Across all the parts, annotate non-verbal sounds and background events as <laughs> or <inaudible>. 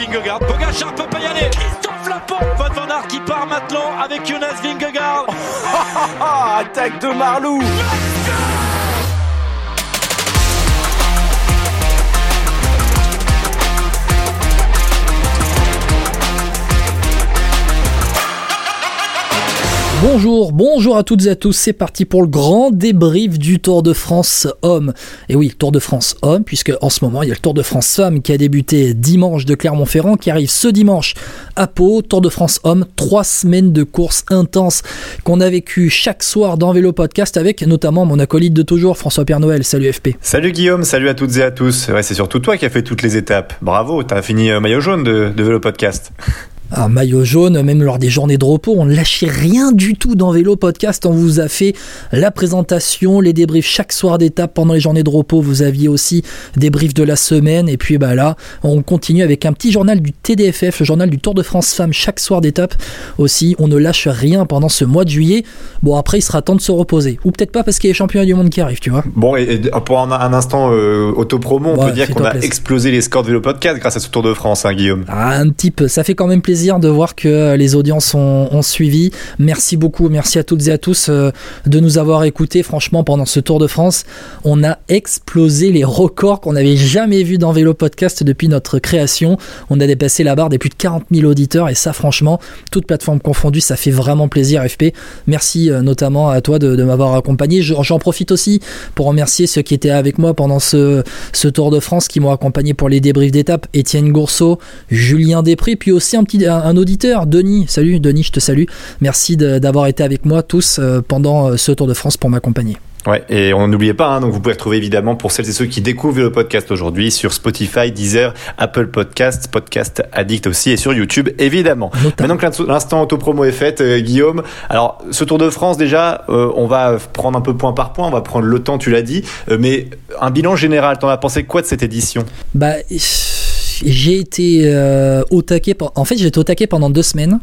Vingegaard. Pogacar peut pas y aller. Christophe Laporte. Van Van qui part maintenant avec Jonas Vingegaard. <laughs> Attaque de Marlou Bonjour, bonjour à toutes et à tous, c'est parti pour le grand débrief du Tour de France homme. Et oui, Tour de France homme, puisque en ce moment il y a le Tour de France femme qui a débuté dimanche de Clermont-Ferrand, qui arrive ce dimanche à Pau. Tour de France homme, trois semaines de course intense qu'on a vécu chaque soir dans Vélo Podcast avec notamment mon acolyte de toujours, François Père Noël. Salut FP. Salut Guillaume, salut à toutes et à tous. C'est surtout toi qui as fait toutes les étapes. Bravo, t'as fini euh, maillot jaune de, de Vélo Podcast. <laughs> un maillot jaune, même lors des journées de repos, on ne lâchait rien du tout dans Vélo Podcast. On vous a fait la présentation, les débriefs chaque soir d'étape pendant les journées de repos. Vous aviez aussi des briefs de la semaine. Et puis bah là, on continue avec un petit journal du TDFF, le journal du Tour de France Femmes chaque soir d'étape. Aussi, on ne lâche rien pendant ce mois de juillet. Bon, après, il sera temps de se reposer. Ou peut-être pas parce qu'il y a les championnats du monde qui arrivent, tu vois. Bon, et, et pour un, un instant euh, autopromo, on Ouais, peut dire qu'on a plaisir. explosé les scores de Vélo Podcast grâce à ce Tour de France, hein, Guillaume. Ah, un petit peu. Ça fait quand même plaisir de voir que les audiences ont, suivi. Merci beaucoup. Merci à toutes et à tous euh, de nous avoir écoutés. Franchement, pendant ce Tour de France, on a explosé les records qu'on n'avait jamais vus dans Vélo Podcast depuis notre création. On a dépassé la barre des plus de 40 000 auditeurs et ça, franchement, toutes plateformes confondues, ça fait vraiment plaisir, FP. Merci euh, notamment à toi de, m'avoir accompagné. Je- J'en profite aussi pour remercier ceux qui étaient avec moi pendant ce, ce Tour de France, qui m'ont accompagné pour les débriefs d'étape. Étienne Gourceau, Julien Després, puis aussi un petit un, un auditeur, Denis. Salut Denis, je te salue. Merci d'avoir été avec moi tous euh, pendant euh, ce Tour de France pour m'accompagner. Ouais, et on n'oubliez pas, hein, donc vous pouvez retrouver évidemment pour celles et ceux qui découvrent le podcast aujourd'hui sur Spotify, Deezer, Apple Podcast, Podcast Addict aussi et sur YouTube évidemment. Maintenant que l'instant autopromo est fait, euh, Guillaume, alors ce Tour de France déjà, euh, on va prendre un peu point par point, on va prendre le temps, tu l'as dit, euh, mais un bilan général, t'en as pensé quoi de cette édition? Bah, j'ai été euh, En fait, j'ai été au pendant deux semaines.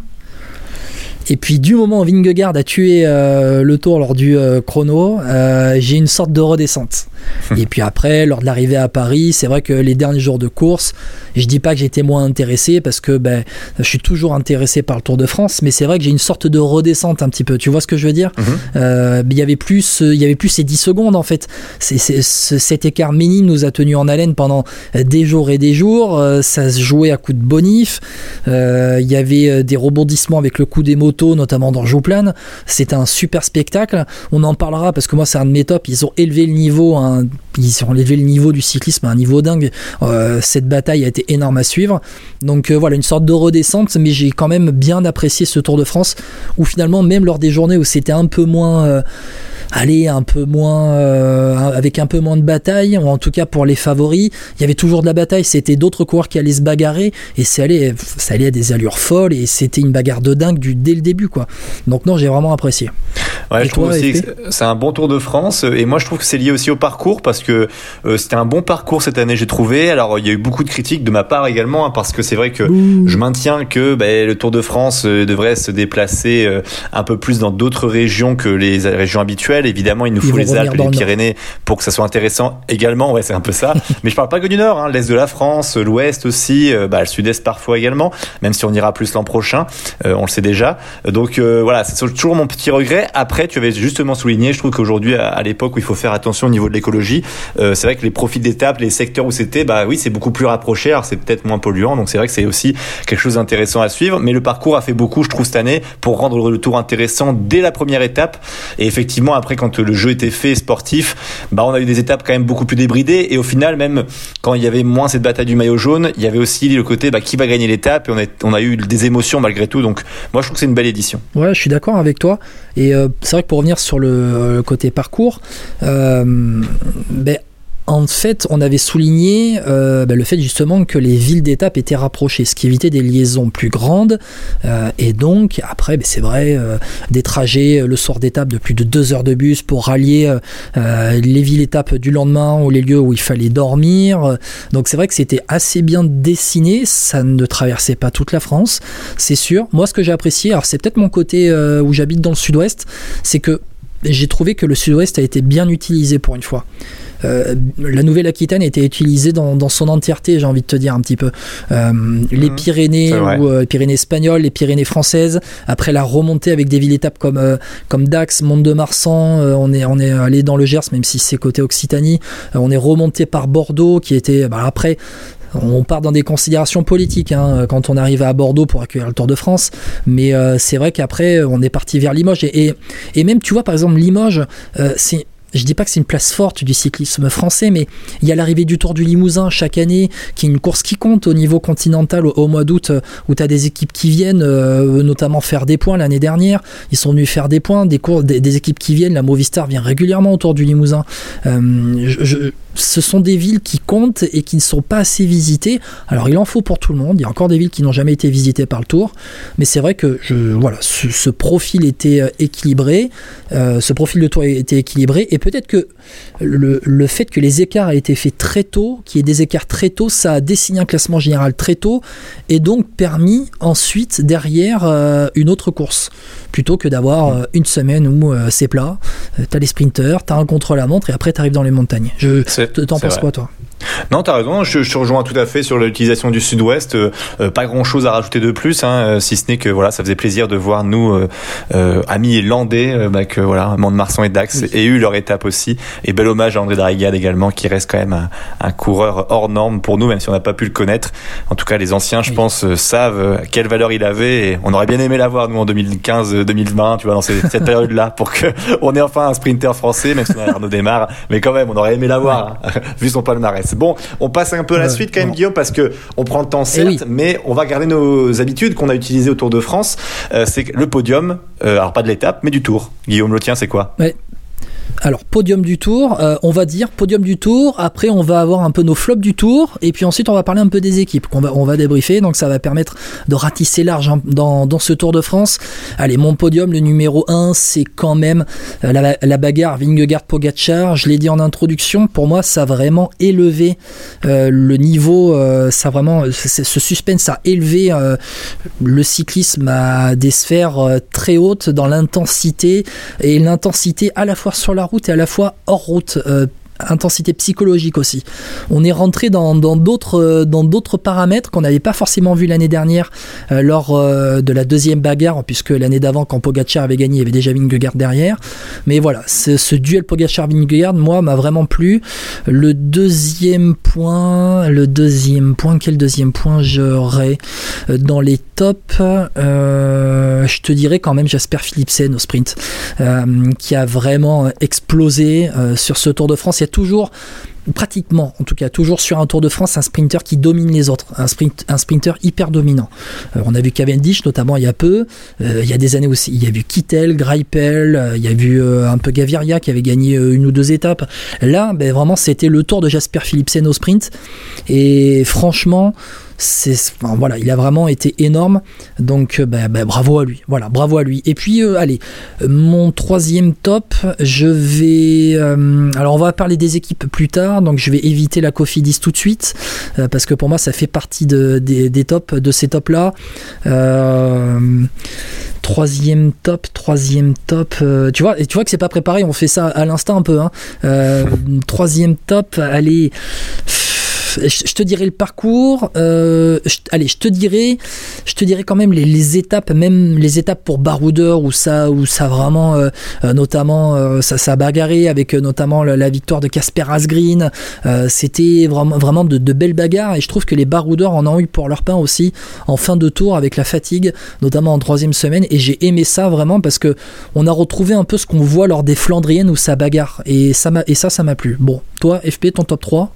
Et puis, du moment où Vingegaard a tué euh, le tour lors du euh, chrono, euh, j'ai une sorte de redescente. Et puis après, lors de l'arrivée à Paris, c'est vrai que les derniers jours de course, je dis pas que j'étais moins intéressé parce que ben, je suis toujours intéressé par le Tour de France, mais c'est vrai que j'ai une sorte de redescente un petit peu. Tu vois ce que je veux dire? Euh, Il y avait plus, il y avait plus ces 10 secondes en fait. C'est, cet écart minime nous a tenu en haleine pendant des jours et des jours. Euh, ça se jouait à coups de bonif. Euh, Il y avait euh, des rebondissements avec le coup des motos, notamment dans Jouplane. C'était un super spectacle. On en parlera parce que moi c'est un de mes tops. Ils ont élevé le niveau, ils ont élevé le niveau du cyclisme à un niveau dingue. Euh, cette bataille a été énorme à suivre. Donc euh, voilà, une sorte de redescente, mais j'ai quand même bien apprécié ce Tour de France où finalement, même lors des journées où c'était un peu moins. euh, Allez, un peu moins euh, avec un peu moins de bataille, ou en tout cas pour les favoris, il y avait toujours de la bataille. C'était d'autres coureurs qui allaient se bagarrer et ça allait, ça allait à des allures folles et c'était une bagarre de dingue du, dès le début, quoi. Donc non, j'ai vraiment apprécié. Ouais, Et je trouve aussi c'est un bon Tour de France et moi je trouve que c'est lié aussi au parcours parce que euh, c'était un bon parcours cette année j'ai trouvé. Alors il y a eu beaucoup de critiques de ma part également hein, parce que c'est vrai que je maintiens que ben, le Tour de France euh, devrait se déplacer un peu plus dans d'autres régions que les régions habituelles. Évidemment, il nous faut les Alpes, les. Pyrénées pour que ça soit intéressant également. Ouais, c'est un peu ça. <laughs> Mais je parle pas que du Nord, hein, l'Est de la France, l'Ouest aussi, euh, bah, le Sud-Est parfois également, même si on ira plus l'an prochain, euh, on le sait déjà. Donc euh, voilà, c'est toujours mon petit regret. Après, tu avais justement souligné, je trouve qu'aujourd'hui, à, à l'époque où il faut faire attention au niveau de l'écologie, euh, c'est vrai que les profils d'étape, les secteurs où c'était, bah oui, c'est beaucoup plus rapproché. Alors c'est peut-être moins polluant, donc c'est vrai que c'est aussi quelque chose d'intéressant à suivre. Mais le parcours a fait beaucoup, je trouve, cette année pour rendre le tour intéressant dès la première étape. Et effectivement, après, quand le jeu était fait sportif, bah on a eu des étapes quand même beaucoup plus débridées. Et au final, même quand il y avait moins cette bataille du maillot jaune, il y avait aussi le côté bah, qui va gagner l'étape. Et on a, eu des émotions malgré tout. Donc moi, je trouve que c'est une belle édition. Ouais, je suis d'accord avec toi. Et euh, c'est vrai que pour revenir sur le, côté parcours, euh, ben, en fait, on avait souligné euh, ben, le fait justement que les villes d'étape étaient rapprochées, ce qui évitait des liaisons plus grandes. Euh, et donc, après, ben, c'est vrai, euh, des trajets le soir d'étape de plus de deux heures de bus pour rallier les villes étapes du lendemain ou les lieux où il fallait dormir. Donc, c'est vrai que c'était assez bien dessiné. Ça ne traversait pas toute la France, c'est sûr. Moi, ce que j'ai apprécié, alors c'est peut-être mon côté où j'habite dans le sud-ouest, c'est que j'ai trouvé que le Sud-Ouest a été bien utilisé pour une fois. Euh, la Nouvelle-Aquitaine a été utilisée dans, dans, son entièreté, j'ai envie de te dire un petit peu. Euh, les Mhm. Pyrénées, ou, euh, les Pyrénées espagnoles, les Pyrénées françaises, après la remontée avec des villes-étapes comme, euh, comme Dax, Mont-de-Marsan, on, est, on est allé dans le Gers, même si c'est côté Occitanie, on est remonté par Bordeaux, qui était bah, après on part dans des considérations politiques hein, quand on arrive à Bordeaux pour accueillir le Tour de France, mais euh, c'est vrai qu'après on est parti vers Limoges et, même tu vois par exemple Limoges, euh, c'est je dis pas que c'est une place forte du cyclisme français, mais il y a l'arrivée du Tour du Limousin chaque année, qui est une course qui compte au niveau continental au, mois d'août, où tu as des équipes qui viennent, euh, notamment faire des points l'année dernière. Ils sont venus faire des points, des, des, équipes qui viennent. La Movistar vient régulièrement au Tour du Limousin. Euh, je, ce sont des villes qui comptent et qui ne sont pas assez visitées. Alors il en faut pour tout le monde. Il y a encore des villes qui n'ont jamais été visitées par le Tour, mais c'est vrai que voilà, ce, profil était euh, équilibré, euh, ce profil de Tour était équilibré, et peut-être que le, fait que les écarts aient été faits très tôt, qu'il y ait des écarts très tôt, ça a dessiné un classement général très tôt, et donc permis ensuite derrière euh, une autre course plutôt que d'avoir une semaine où c'est plat, t'as les sprinters, t'as un contre-la-montre et après t'arrives dans les montagnes. T'en penses quoi toi? Non, t'as raison. Je, je, te rejoins tout à fait sur l'utilisation du Sud-Ouest. Euh, euh, pas grand-chose à rajouter de plus, hein, euh, si ce n'est que voilà, ça faisait plaisir de voir nous euh, amis landais, bah, que voilà, Mont-de-Marsan et Dax oui. aient eu leur étape aussi. Et bel hommage à André Darrigade également, qui reste quand même un, un, coureur hors norme pour nous, même si on n'a pas pu le connaître. En tout cas, les anciens, je oui. pense, euh, savent quelle valeur il avait. Et on aurait bien aimé l'avoir nous en 2015-2020, tu vois, dans cette, cette période-là, pour que <laughs> on ait enfin un sprinter français, même si on a Arnaud Démarre. Mais quand même, on aurait aimé l'avoir, <laughs> hein, vu son palmarès. Bon, on passe un peu à la suite quand même, Guillaume, parce que on prend le temps certes, oui. mais on va garder nos habitudes qu'on a utilisées au Tour de France. Euh, c'est le podium, euh, alors pas de l'étape, mais du Tour. Guillaume, le tien, c'est quoi? Ouais. Alors, podium du tour, euh, on va dire podium du tour, après on va avoir un peu nos flops du tour, et puis ensuite on va parler un peu des équipes qu'on va, on débriefer, donc ça va permettre de ratisser large hein, dans, ce Tour de France. Allez, mon podium, le numéro 1, c'est quand même euh, la, la, bagarre Vingegaard-Pogacar, je l'ai dit en introduction, pour moi ça a vraiment élevé euh, le niveau, ça vraiment, ce suspense a élevé le cyclisme à des sphères très hautes dans l'intensité, et l'intensité à la fois sur la route et à la fois hors route. Euh, intensité psychologique aussi. On est rentré dans d'autres dans d'autres paramètres qu'on n'avait pas forcément vu l'année dernière euh, lors euh, de la deuxième bagarre, puisque l'année d'avant quand Pogacar avait gagné, il y avait déjà Vingegaard derrière. Mais voilà, ce duel Pogacar-Vingegaard, moi, m'a vraiment plu. Le deuxième point, le deuxième point, quel deuxième point j'aurais dans les tops euh, Je te dirais quand même Jasper Philipsen au sprint, euh, qui a vraiment explosé euh, sur ce Tour de France. Toujours pratiquement, en tout cas toujours sur un Tour de France, un sprinter qui domine les autres, un, sprint, sprinter hyper dominant. Euh, on a vu Cavendish notamment il y a peu, euh, il y a des années aussi, il y a vu Kittel, Greipel, euh, il y a vu un peu Gaviria qui avait gagné une ou deux étapes. Là, ben, vraiment, c'était le tour de Jasper Philipsen au sprint, et franchement, c'est il a vraiment été énorme. Donc bah, bah, bravo à lui. Voilà bravo à lui. Et puis euh, allez mon troisième top je vais euh, alors on va parler des équipes plus tard. Donc je vais éviter la Cofidis tout de suite euh, parce que pour moi ça fait partie de, des, des tops de ces tops là troisième top troisième top tu vois et tu vois que c'est pas préparé. On fait ça à l'instant un peu hein. troisième top allez je te dirais le parcours. Euh, allez, je te dirais, je te dirais quand même les, étapes, même les étapes pour Baroudeur où ça, ça vraiment, euh, notamment, euh, ça, ça a bagarré avec notamment la, victoire de Casper Asgreen. C'était vraiment, de, belles bagarres et je trouve que les Baroudeurs en ont eu pour leur pain aussi en fin de tour avec la fatigue, notamment en troisième semaine. Et j'ai aimé ça vraiment parce que on a retrouvé un peu ce qu'on voit lors des Flandriennes où ça bagarre et ça et ça, ça m'a plu. Bon, toi, FP, ton top 3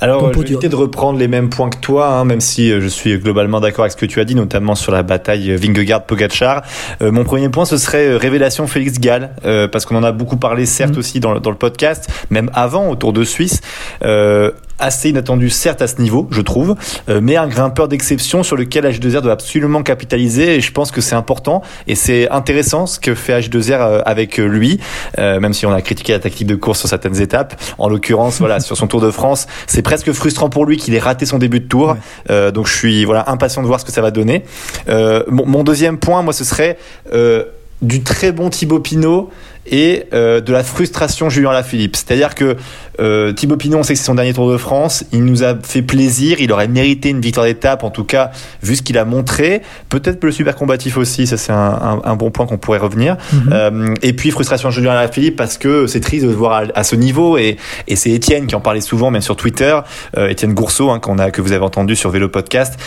alors, je vais éviter de reprendre les mêmes points que toi, hein, même si je suis globalement d'accord avec ce que tu as dit, notamment sur la bataille Vingegaard-Pogacar. Euh, mon premier point, ce serait révélation Félix Gall, euh, parce qu'on en a beaucoup parlé, certes, mmh. aussi dans, dans, le podcast, même avant, autour de Suisse. Euh, assez inattendu certes à ce niveau, je trouve, euh, mais un grimpeur d'exception sur lequel H2R doit absolument capitaliser et je pense que c'est important et c'est intéressant ce que fait H2R avec lui, euh, même si on a critiqué la tactique de course sur certaines étapes. En l'occurrence, voilà, <laughs> sur son Tour de France, c'est presque frustrant pour lui qu'il ait raté son début de tour. Ouais. Euh, donc je suis voilà impatient de voir ce que ça va donner. Mon, mon, deuxième point, moi, ce serait du très bon Thibaut Pinot et euh, de la frustration Julien Lafilippe. C'est-à-dire que euh, Thibaut Pinot, on sait que c'est son dernier Tour de France. Il nous a fait plaisir. Il aurait mérité une victoire d'étape, en tout cas, vu ce qu'il a montré. Peut-être le super combatif aussi. Ça, c'est un, un, bon point qu'on pourrait revenir. Mhm. Euh, et puis, frustration Julien Alaphilippe parce que c'est triste de le voir à, à ce niveau. Et, et c'est Étienne qui en parlait souvent, même sur Twitter. Euh, Étienne Gourceau, hein, qu'on a, que vous avez entendu sur Vélo Podcast.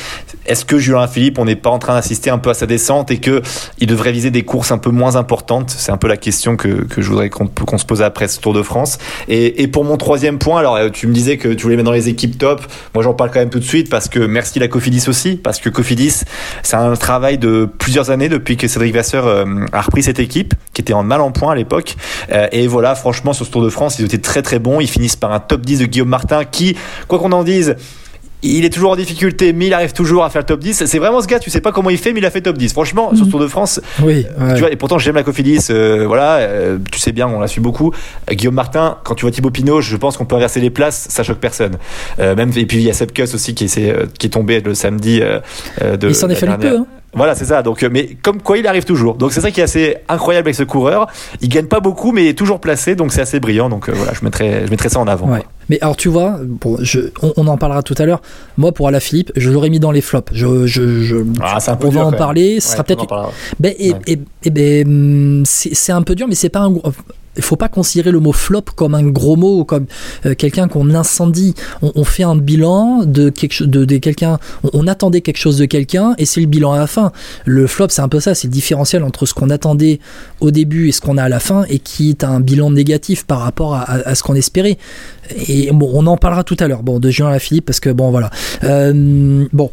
Est-ce que Julien Philippe, on n'est pas en train d'assister un peu à sa descente et que il devrait viser des courses un peu moins importantes? C'est un peu la question que, que je voudrais qu'on se pose après ce Tour de France. Et, et pour mon troisième point, alors euh, tu me disais que tu voulais mettre dans les équipes top. Moi, j'en parle quand même tout de suite parce que merci la Cofidis aussi, parce que Cofidis, c'est un travail de plusieurs années depuis que Cédric Vasseur euh, a repris cette équipe, qui était en mal en point à l'époque. Euh, et voilà, franchement, sur ce Tour de France, ils étaient très très bons. Ils finissent par un top 10 de Guillaume Martin, qui, quoi qu'on en dise, il est toujours en difficulté, mais il arrive toujours à faire le top 10. C'est vraiment ce gars, tu sais pas comment il fait, mais il a fait top 10. Franchement, sur ce Tour de France, Oui, ouais. tu vois, et pourtant j'aime la Cofidis, euh, voilà, euh, tu sais bien, on la suit beaucoup. Euh, Guillaume Martin, quand tu vois Thibaut Pinot, je pense qu'on peut inverser les places, ça choque personne. Euh, même et puis il y a Seb Kuss aussi qui est, euh, qui est tombé le samedi euh, euh, de. il s'en est fallu peu. Hein. Voilà, c'est ça. Donc, euh, mais comme quoi, il arrive toujours. Donc, c'est ça qui est assez incroyable avec ce coureur. Il gagne pas beaucoup, mais il est toujours placé, donc c'est assez brillant. Donc, euh, voilà, je mettrais, je mettrais ça en avant. Ouais. Mais alors tu vois, bon, je, on, on en parlera tout à l'heure. Moi, pour Alaphilippe, je l'aurais mis dans les flops. Je, je, je- Ah, on dur, va en parler. Ce Ouais, sera peut-être. Ben, et, Ouais. et- et ben, hum, c'est un peu dur, mais c'est pas un. Il faut pas considérer le mot flop comme un gros mot comme euh, quelqu'un qu'on incendie. On, fait un bilan de quelque de, quelqu'un. On, attendait quelque chose de quelqu'un et c'est le bilan à la fin. Le flop, c'est un peu ça, c'est le différentiel entre ce qu'on attendait au début et ce qu'on a à la fin et qui est un bilan négatif par rapport à, ce qu'on espérait. Et bon, on en parlera tout à l'heure. Bon, de Julien Lafilippe parce que bon, voilà. Euh, bon.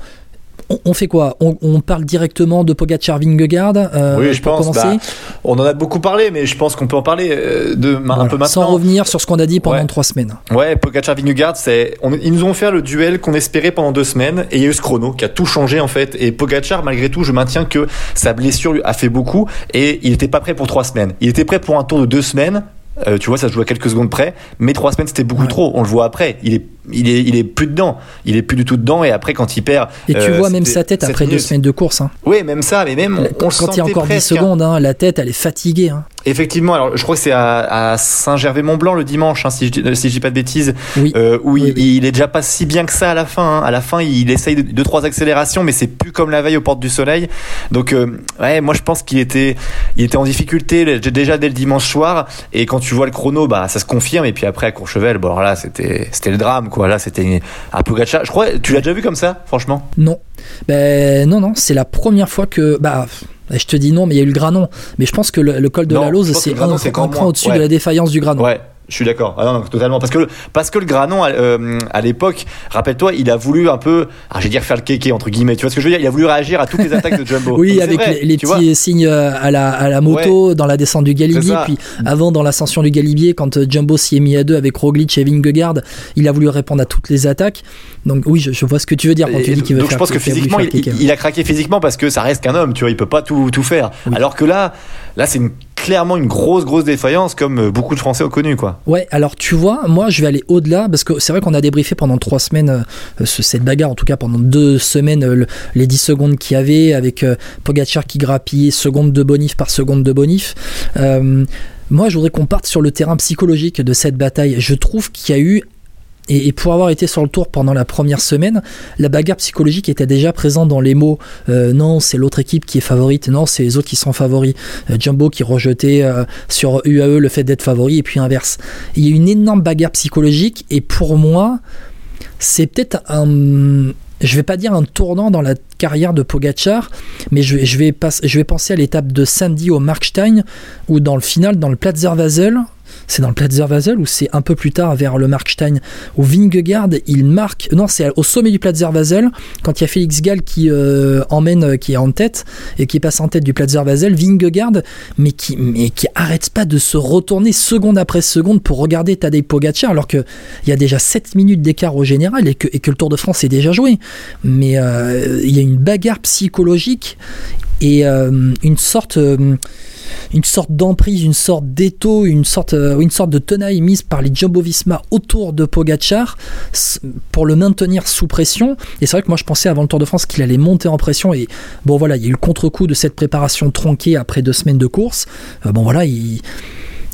On, on fait quoi? On, on parle directement de Pogacar Vingegaard euh, Oui, je pense, bah, On en a beaucoup parlé, mais je pense qu'on peut en parler euh, de un peu maintenant. Sans revenir sur ce qu'on a dit pendant Ouais. trois semaines. Ouais, Pogacar Vingegaard, c'est on- ils nous ont fait le duel qu'on espérait pendant deux semaines et il y a eu ce chrono qui a tout changé en fait et Pogacar malgré tout, je maintiens que sa blessure lui a fait beaucoup et il était pas prêt pour trois semaines. Il était prêt pour un tour de deux semaines. Euh, tu vois, ça se joue à quelques secondes près, mais trois semaines c'était beaucoup Ouais. trop. On le voit après. Il est, il est, il est plus dedans. Il est plus du tout dedans. Et après, quand il perd, Et tu euh, vois même sa tête après deux semaines de course. hein. Oui, même ça, mais même on, on Quand il y a encore 10 presque, hein. secondes, hein, la tête elle est fatiguée. hein. Effectivement, alors je crois que c'est à, à Saint-Gervais-Mont-Blanc le dimanche, hein, si, je, dis- si je dis pas de bêtises, Oui. euh, où Oui, il, oui. il est déjà pas si bien que ça à la fin. hein. À la fin, il essaye de, deux trois accélérations, mais c'est plus comme la veille aux portes du soleil. Donc, euh, ouais, moi je pense qu'il était, il était en difficulté déjà dès le dimanche soir. Et quand tu vois le chrono, bah ça se confirme. Et puis après à Courchevel, bon alors là c'était, c'était le drame quoi. Là c'était un Pogacar. Je crois, tu l'as déjà vu comme ça, franchement? Non. Ben non, non, c'est la première fois que. Bah, je te dis non, mais il y a eu le granon. Mais je pense que le, le col de Non, la Lose, c'est un, un au-dessus Ouais. de la défaillance du granon. Ouais. Je suis d'accord. Ah non, non, totalement. Parce que, le- parce que le Granon, euh, à l'époque, rappelle-toi, il a voulu un peu, ah, je vais dire faire le kéké, entre guillemets. Tu vois ce que je veux dire? Il a voulu réagir à toutes les attaques de Jumbo. <laughs> Oui, Donc, avec vrai, les, petits signes euh, à la, à la moto, dans la descente du Galibier, puis avant dans l'ascension du Galibier, quand euh, Jumbo s'y est mis à deux avec Roglic et Vingegaard, il a voulu répondre à toutes les attaques. Donc oui, je, je vois ce que tu veux dire quand tu dis qu'il veut donc faire je pense que physiquement, il, kéké. il- il a craqué physiquement parce que ça reste qu'un homme, tu vois, il peut pas tout, tout faire. Oui. Alors que là, là, c'est une- clairement une grosse, grosse défaillance, comme euh, beaucoup de Français ont connu, quoi. Ouais, alors tu vois, moi je vais aller au-delà parce que c'est vrai qu'on a débriefé pendant trois semaines euh, ce- cette bagarre, en tout cas pendant deux semaines, euh, le- les 10 secondes qu'il y avait avec euh, Pogacar qui grappillait seconde de bonif par seconde de bonif. Moi je voudrais qu'on parte sur le terrain psychologique de cette bataille. Je trouve qu'il y a eu et, pour avoir été sur le tour pendant la première semaine, la bagarre psychologique était déjà présente dans les mots euh, non, c'est l'autre équipe qui est favorite, non, c'est les autres qui sont favoris. Euh, Jumbo qui rejetait euh, sur UAE le fait d'être favori et puis inverse. Il y a une énorme bagarre psychologique et pour moi, c'est peut-être un je vais pas dire un tournant dans la carrière de Pogachar, mais je je vais, je vais penser à l'étape de samedi au Markstein, où dans le final, dans le Platzer Vasel, c'est dans le Platzer Vasel ou c'est un peu plus tard vers le Markstein, où Vingegaard, il marque, non, c'est au sommet du Platzer Vasel, quand il y a Félix Gall qui euh, emmène, euh, qui est en tête, et qui passe en tête du Platzer Vasel, Vingegaard, mais qui, mais qui arrête pas de se retourner seconde après seconde pour regarder Tadej Pogacar, alors qu'il y a déjà 7 minutes d'écart au général et que, et que le Tour de France est déjà joué. Mais euh, il y a une bagarre psychologique et euh, une sorte euh, une sorte d'emprise, une sorte d'étau, une sorte, euh, une sorte de tenaille mise par les Jumbo-Visma autour de Pogachar pour le maintenir sous pression. Et c'est vrai que moi je pensais avant le Tour de France qu'il allait monter en pression. Et bon voilà, il y a eu le contre-coup de cette préparation tronquée après deux semaines de course. Bon voilà, il,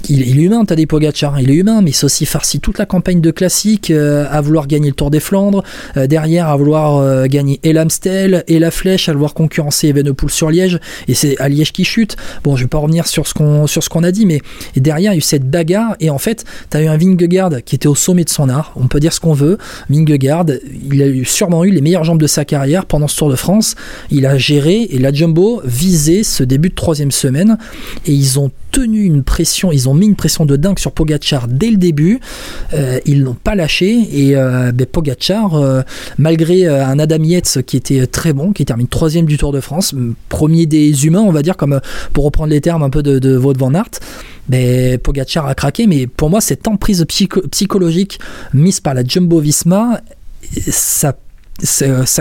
il, est humain, Tadej Pogacar, il est humain, mais c'est aussi farci toute la campagne de classique euh, à vouloir gagner le Tour des Flandres, euh, derrière à vouloir euh, gagner et l'Amstel et la Flèche, à vouloir concurrencer Evenepoel sur Liège, et c'est à Liège qui chute. Bon, je vais pas revenir sur ce qu'on a dit, mais derrière il y a eu cette bagarre, et en fait, tu as eu un Vingegaard qui était au sommet de son art, on peut dire ce qu'on veut. Vingegaard, il a sûrement eu les meilleures jambes de sa carrière pendant ce Tour de France. Il a géré et la Jumbo visait ce début de troisième semaine, et ils ont tenu une pression, ils ont mis une pression de dingue sur Pogachar dès le début. Euh, ils l'ont pas lâché et euh, ben, Pogachar, euh, malgré euh, un Adam Yates qui était très bon, qui termine troisième du Tour de France, premier des humains, on va dire, comme euh, pour reprendre les termes un peu de, de Wout van Aert. Ben, Pogacar a craqué, mais pour moi, cette emprise psycho- psychologique mise par la Jumbo Visma, ça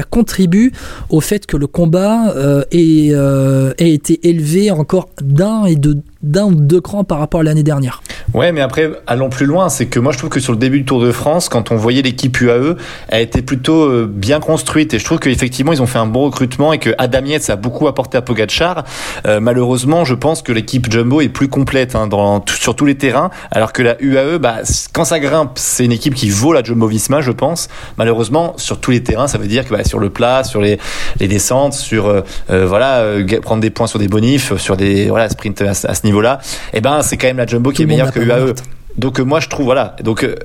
contribue au fait que le combat euh, ait, euh, ait été élevé encore d'un et de d'un ou deux crans par rapport à l'année dernière. Ouais, mais après, allons plus loin. C'est que moi, je trouve que sur le début du Tour de France, quand on voyait l'équipe UAE, elle était plutôt euh, bien construite. Et je trouve qu'effectivement, ils ont fait un bon recrutement et que Adam Yates a beaucoup apporté à Pogacar. Euh, malheureusement, je pense que l'équipe Jumbo est plus complète hein, dans, sur tous les terrains. Alors que la UAE, bah, quand ça grimpe, c'est une équipe qui vaut la Jumbo Visma, je pense. Malheureusement, sur tous les terrains, ça veut dire que bah, sur le plat, sur les, les descentes, sur euh, voilà, prendre des points sur des bonifs, sur des voilà, sprints à, à ce niveau-là, eh ben, c'est quand même la Jumbo qui est meilleure que UAE. Aert. Donc euh, moi je trouve voilà donc euh,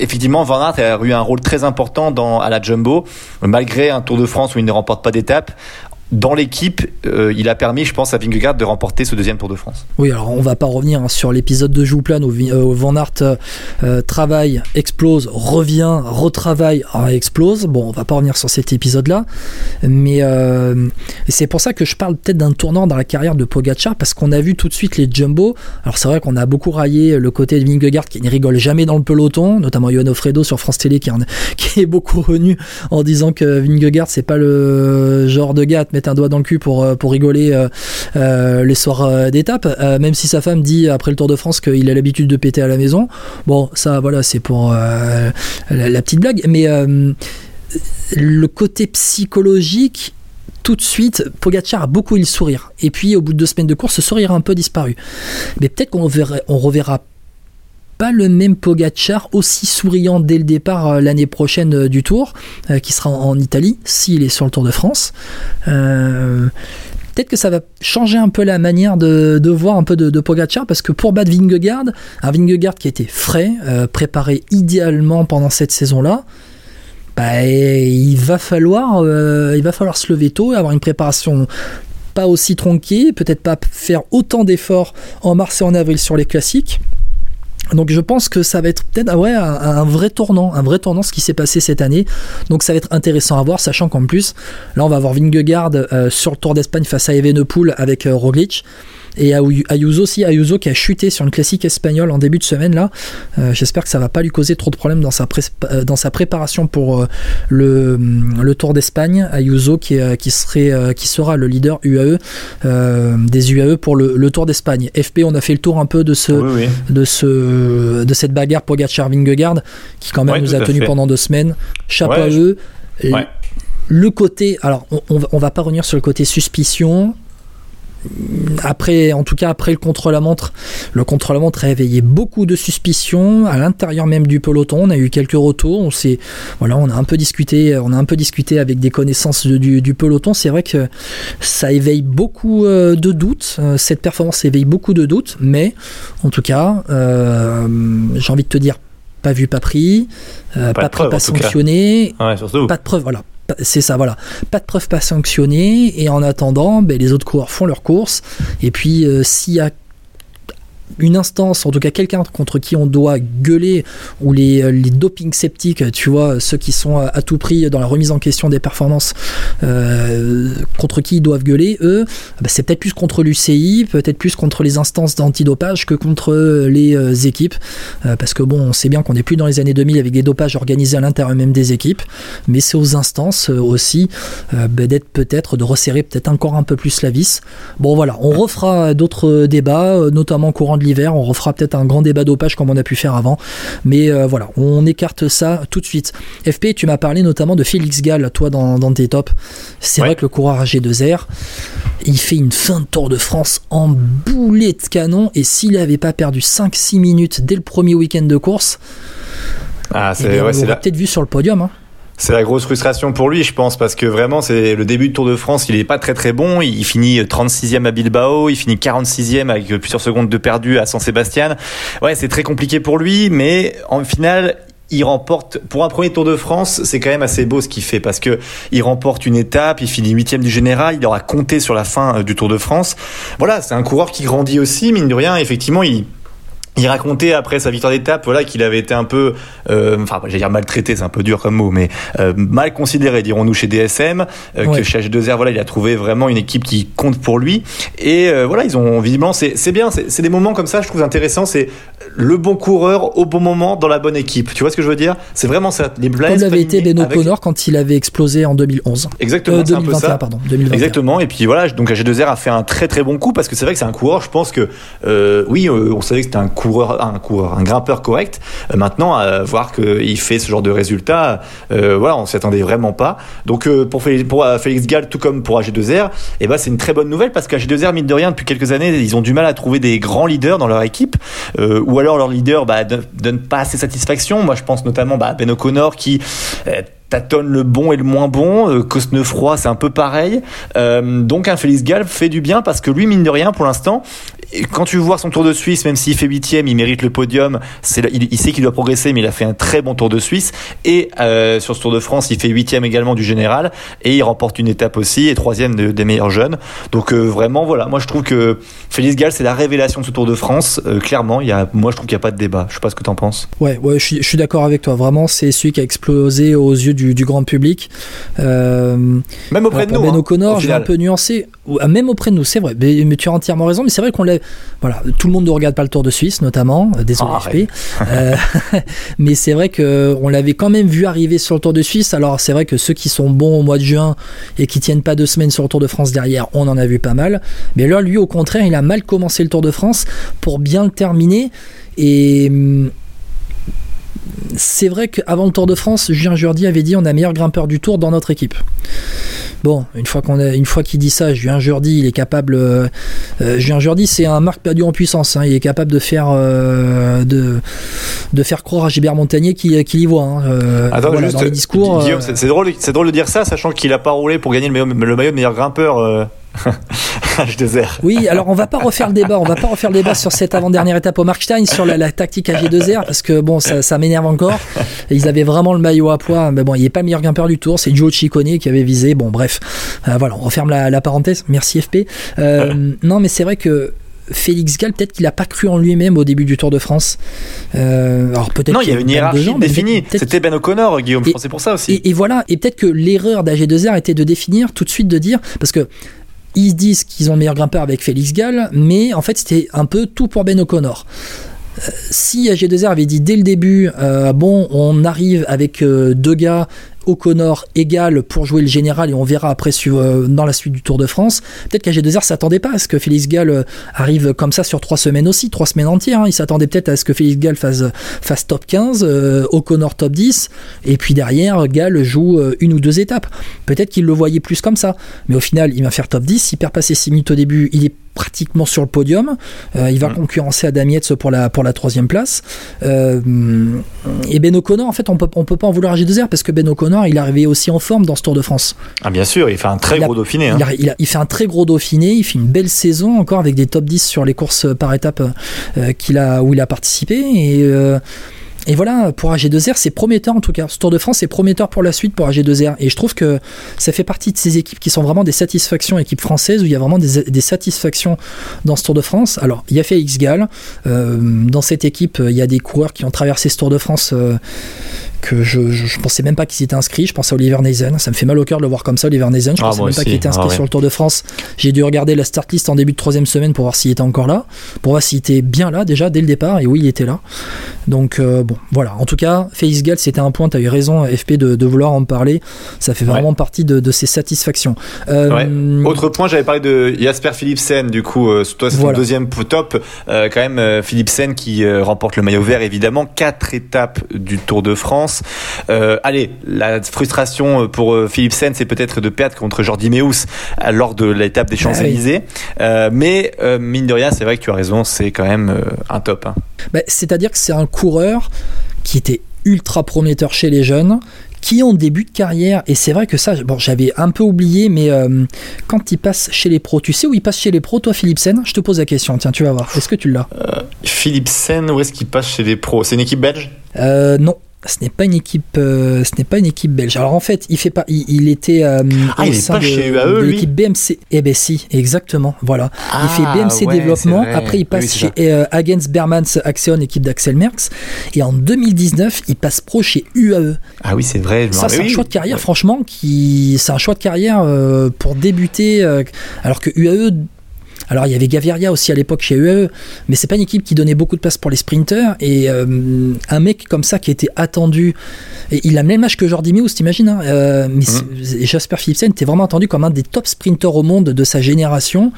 effectivement Van Aert a eu un rôle très important dans à la Jumbo malgré un Tour de France où il ne remporte pas d'étape dans l'équipe euh, il a permis je pense à Vingegaard de remporter ce deuxième Tour de France. Oui, alors on va pas revenir hein, sur l'épisode de Jouplane où, euh, où Van Aert euh, travaille, explose, revient, retravaille, ah, explose. Bon, on va pas revenir sur cet épisode-là, mais c'est pour ça que je parle peut-être d'un tournant dans la carrière de Pogacar parce qu'on a vu tout de suite les Jumbo. Alors c'est vrai qu'on a beaucoup raillé le côté de Vingegaard qui ne rigole jamais dans le peloton, notamment Johan Ofredo sur France Télé <laughs> qui, est beaucoup revenu en disant que Vingegaard c'est pas le genre de gars à mettre un doigt dans le cul pour euh, pour rigoler euh, euh, les soirs d'étape, même si sa femme dit après le Tour de France qu'il a l'habitude de péter à la maison. Bon, ça, voilà, c'est pour la, petite blague. Mais le côté psychologique, tout de suite, Pogacar a beaucoup eu le sourire. Et puis, au bout de deux semaines de course, ce sourire a un peu disparu. Mais peut-être qu'on on reverra pas le même Pogacar aussi souriant dès le départ euh, l'année prochaine euh, du Tour, euh, qui sera en, Italie, s'il est sur le Tour de France. Peut-être que ça va changer un peu la manière de, voir un peu de, Pogacar, parce que pour battre Vingegaard, un Vingegaard qui était frais, préparé idéalement pendant cette saison-là, bah, il va falloir, il va falloir se lever tôt et avoir une préparation pas aussi tronquée, peut-être pas faire autant d'efforts en mars et en avril sur les classiques. Donc je pense que ça va être peut-être ah un vrai tournant, un vrai tournant ce qui s'est passé cette année. Donc ça va être intéressant à voir, sachant qu'en plus, là on va avoir Vingegaard euh, sur le Tour d'Espagne face à Evenepoel avec euh, Roglic. Et Ayu- Ayuso aussi, Ayuso qui a chuté sur une classique espagnole en début de semaine là. Euh, J'espère que ça va pas lui causer trop de problèmes dans sa, euh, dans sa préparation pour euh, le, le Tour d'Espagne. Ayuso qui, serait, qui sera le leader UAE des UAE pour le, le Tour d'Espagne. FP, on a fait le tour un peu de ce, Oui oui. de, ce, de cette bagarre Pogacar Vingegaard qui quand même Ouais, nous a tenu fait. pendant deux semaines. Chapeau Ouais, à eux. Ouais. Le côté, alors on, on va pas revenir sur le côté suspicion. Après, en tout cas après le contre-la-montre, le contre-la-montre a éveillé beaucoup de suspicions à l'intérieur même du peloton. On a eu quelques retours. On s'est, voilà, on a un peu discuté, on a un peu discuté avec des connaissances de- du, du peloton. C'est vrai que ça éveille beaucoup euh, de doutes. Euh, Cette performance éveille beaucoup de doutes, mais en tout cas, euh, j'ai envie de te dire, pas vu, pas pris, euh, Pas pas, de pris, preuve, pas sanctionné, Ouais, pas de preuve, voilà. C'est ça, voilà. Pas de preuve, pas sanctionné. Et en attendant, ben, les autres coureurs font leur course. Et puis, euh, s'il y a une instance, en tout cas quelqu'un contre qui on doit gueuler, ou les, euh, les doping sceptiques, tu vois, ceux qui sont à, à tout prix dans la remise en question des performances, euh, contre qui ils doivent gueuler, eux, bah, c'est peut-être plus contre l'UCI, peut-être plus contre les instances d'antidopage que contre euh, les euh, équipes. Euh, parce que bon, on sait bien qu'on n'est plus dans les années 2000 avec des dopages organisés à l'intérieur même des équipes, mais c'est aux instances euh, aussi euh, bah, d'être peut-être, de resserrer peut-être encore un peu plus la vis. Bon voilà, on refera d'autres débats, euh, notamment courant de de l'hiver. On refera peut-être un grand débat dopage comme on a pu faire avant. Mais euh, voilà, on écarte ça tout de suite. FP, tu m'as parlé notamment de Félix Gall, toi, dans, dans tes tops. C'est Ouais. vrai que le coureur AG2R, il fait une fin de Tour de France en boulet de canon. Et s'il n'avait pas perdu 5-6 minutes dès le premier week-end de course, Ah, eh on c'est la, peut-être vu sur le podium. hein. C'est la grosse frustration pour lui, je pense, parce que vraiment, c'est le début de Tour de France, il est pas très très bon. Il finit 36e à Bilbao, il finit 46e avec plusieurs secondes de perdu à San Sébastien. Ouais, c'est très compliqué pour lui, mais en finale, il remporte pour un premier Tour de France, c'est quand même assez beau ce qu'il fait parce que il remporte une étape, il finit huitième du général, il aura compté sur la fin euh, du Tour de France. Voilà, c'est un coureur qui grandit aussi, mine de rien. Effectivement, il il racontait après sa victoire d'étape, voilà, qu'il avait été un peu, euh, enfin, j'allais dire maltraité, c'est un peu dur comme mot, mais euh, mal considéré, dirons-nous, chez DSM, euh, Ouais. que chez H2R, voilà, il a trouvé vraiment une équipe qui compte pour lui. Et euh, voilà, ils ont visiblement, c'est c'est bien, c'est c'est des moments comme ça, je trouve intéressant, c'est le bon coureur au bon moment dans la bonne équipe. Tu vois ce que je veux dire? C'est vraiment ça. Les Comme l'avait été Palmier Ben avec- quand il avait explosé en 2011. Exactement, Euh, c'est un peu 2021, ça. pardon. 2021. Exactement. Et puis voilà, donc AG2R a fait un très très bon coup parce que c'est vrai que c'est un coureur. Je pense que euh, oui, euh, on savait que c'était un coureur, un coureur, un grimpeur correct. Euh, maintenant, à voir qu'il fait ce genre de résultats, euh, voilà, on s'y attendait vraiment pas. Donc euh, pour Félix, pour Félix Gall, tout comme pour AG2R, et ben c'est une très bonne nouvelle parce qu'AG2R mine de rien depuis quelques années, ils ont du mal à trouver des grands leaders dans leur équipe, euh, ou alors leur leader bah, donne, pas assez satisfaction. Moi, je pense notamment bah, à Ben O'Connor qui euh, tâtonne le bon et le moins bon. Euh, Cosnefroy, c'est un peu pareil. Euh, donc un Félix Gall fait du bien parce que lui, mine de rien, pour l'instant, quand tu vois son Tour de Suisse, même s'il fait huitième, il mérite le podium. Il, sait qu'il doit progresser, mais il a fait un très bon Tour de Suisse. Et euh, sur ce Tour de France, il fait huitième également du général et il remporte une étape aussi et troisième de- des meilleurs jeunes. Donc vraiment, voilà, moi je trouve que Félix Gall, c'est la révélation de ce Tour de France. Clairement, moi je trouve qu'il n'y a pas de débat. Je sais pas ce que t'en penses. Ouais, ouais, je suis, je suis d'accord avec toi. Vraiment, c'est celui qui a explosé aux yeux du, du grand public. Euh, Même auprès de nous. Ben hein, O'Connor, je vais un peu ah, Même auprès de nous, c'est vrai. Mais, mais tu as entièrement raison. Mais c'est vrai qu'on l'a. Voilà, tout le monde ne regarde pas le Tour de Suisse, notamment. euh, Désolé, Ah. Euh, <laughs> mais c'est vrai que on l'avait quand même vu arriver sur le Tour de Suisse. Alors c'est vrai que ceux qui sont bons au mois de juin et qui tiennent pas deux semaines sur le Tour de France derrière, on en a vu pas mal. Mais là, lui, au contraire, il a mal commencé le Tour de France pour bien le terminer. Et hum, c'est vrai qu'avant le Tour de France, Julien Jourdi avait dit on a meilleur grimpeur du Tour dans notre équipe. Bon, une fois qu'on a, une fois qu'il dit ça, Julien Jourdi, il est capable. euh, euh, Julien Jourdi, c'est un marque perdu en puissance. hein, il est capable de faire, euh, de, de faire croire à Gilbert Montagnier qu'il y voit. hein, euh, Attends, voilà, juste, dans les discours. Guillaume, euh, c'est- c'est drôle, c'est drôle de dire ça, sachant qu'il a pas roulé pour gagner le maillot, le maillot de meilleur grimpeur. Euh... H2R. Oui, alors on va pas refaire le débat, on va pas refaire le débat sur cette avant-dernière étape au Markstein, sur la, la tactique AG2R, parce que bon, ça, ça m'énerve encore. Ils avaient vraiment le maillot à poids, mais bon, il est pas meilleur grimpeur du tour, c'est Joe Ciccone qui avait visé. Bon, bref, Euh, voilà, on referme la, la parenthèse. Merci FP. Euh, non, mais c'est vrai que. Félix Gall, peut-être qu'il a pas cru en lui-même au début du Tour de France. Euh, alors peut-être Non, il y avait une hiérarchie mais définie. C'était Ben O'Connor, Guillaume. Je Et- pensais pour ça aussi. et, et voilà, et peut-être que l'erreur d'AG2R était de définir tout de suite de dire, parce que ils disent qu'ils ont le meilleur grimpeur avec Félix Gall, mais en fait c'était un peu tout pour Ben O'Connor. Euh, Si AG2R avait dit dès le début, euh, bon, on arrive avec euh, deux gars, O'Connor égal pour jouer le général et on verra après sur, euh, dans la suite du Tour de France. Peut-être qu'AG2R s'attendait pas à ce que Félix Gall euh, arrive comme ça sur trois semaines aussi, trois semaines entières. hein. Il s'attendait peut-être à ce que Félix Gall fasse, fasse top 15, euh, O'Connor top 10, et puis derrière, Gall joue une ou deux étapes. Peut-être qu'il le voyait plus comme ça, mais au final, il va faire top 10. Il perd pas ses 6 minutes au début, il est pratiquement sur le podium. Euh, il va Mm. concurrencer Adam Yates pour la, pour la troisième place. Euh, et Ben O'Connor, en fait, on peut, on peut pas en vouloir à G2R parce que Ben O'Connor, il est arrivé aussi en forme dans ce Tour de France. Ah, bien sûr, il fait un très Il a- gros Dauphiné. hein. Il, a- il a- il fait un très gros Dauphiné, il fait une belle saison encore avec des top 10 sur les courses par étape euh, qu'il a, où il a participé. Et, euh, et voilà, pour AG2R, c'est prometteur en tout cas. Ce Tour de France, c'est prometteur pour la suite pour AG2R. Et je trouve que ça fait partie de ces équipes qui sont vraiment des satisfactions, équipes françaises, où il y a vraiment des, des satisfactions dans ce Tour de France. Alors, il y a Félix Gall. Euh, dans cette équipe, il y a des coureurs qui ont traversé ce Tour de France. euh, que je, je, je pensais même pas qu'il s'était inscrit. Je pensais à Oliver Neisen. Ça me fait mal au cœur de le voir comme ça, Oliver Neisen. Je Ah, pensais même pas qu'il était inscrit Ah, ouais. sur le Tour de France. J'ai dû regarder la start list en début de troisième semaine pour voir s'il était encore là, pour voir s'il était bien là déjà dès le départ. Et oui, il était là. Donc euh, bon, voilà. En tout cas, Félix Gall, c'était un point. Tu as eu raison, FP, de, de vouloir en parler. Ça fait vraiment partie de, de ses satisfactions. Euh, Ouais. Autre point, j'avais parlé de Jasper Philipsen, du coup, euh, toi c'est Voilà. ton deuxième top. Quand même, Philipsen qui remporte le maillot vert, évidemment, quatre étapes du Tour de France. Euh, allez, la frustration pour euh, Philipsen, c'est peut-être de perdre contre Jordi Meus euh, lors de l'étape des Champs-Élysées. Euh, mais euh, mine de rien, c'est vrai que tu as raison, c'est quand même euh, un top. hein. Bah, C'est-à-dire que c'est un coureur qui était ultra prometteur chez les jeunes, qui en début de carrière, et c'est vrai que ça, bon, j'avais un peu oublié, mais euh, quand il passe chez les pros, tu sais où il passe chez les pros, toi Philipsen Je te pose la question, tiens, tu vas voir. Est-ce que tu l'as? Philipsen, où est-ce qu'il passe chez les pros? C'est une équipe belge? Euh, Non. Ce n'est pas une équipe, euh, ce n'est pas une équipe belge. Alors en fait, il fait pas, il, il était euh, Ah, au il est sein pas de, chez UAE, de lui l'équipe BMC. Eh ben si, exactement. Voilà. il fait Ah, BMC ouais, Développement. Après, il passe Oui, chez euh, Hagens Bermans Axion, équipe d'Axel Merckx. Et en 2019, il passe pro chez UAE. Ah oui, c'est vrai. je Ça, c'est un choix de carrière, franchement, qui c'est un choix de carrière euh, pour débuter. euh, alors que UAE. Alors il y avait Gaviria aussi à l'époque chez UAE, mais c'est pas une équipe qui donnait beaucoup de place pour les sprinters. Et euh, un mec comme ça qui était attendu, et il a le même âge que Jordi Meus, t'imagines hein, euh, mais et Jasper Philipsen était vraiment attendu comme un des top sprinters au monde de sa génération.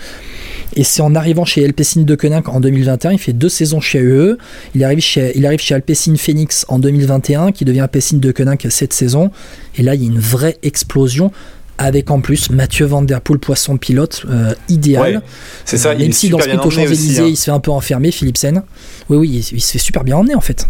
Et c'est en arrivant chez Alpecin de Koenig en 2021, il fait deux saisons chez UE. Il arrive chez, il arrive chez Alpecin Phoenix en 2021, qui devient Alpecin de Koenig cette saison. Et là, il y a une vraie explosion. Avec en plus Mathieu Van Der Poel, poisson pilote, euh, idéal. Ouais, c'est ça, Euh, Même si dans sprint aux. Champs-Élysées, hein. il se fait un peu enfermer, Philipsen. Oui, oui, il, il se fait super bien emmener en fait.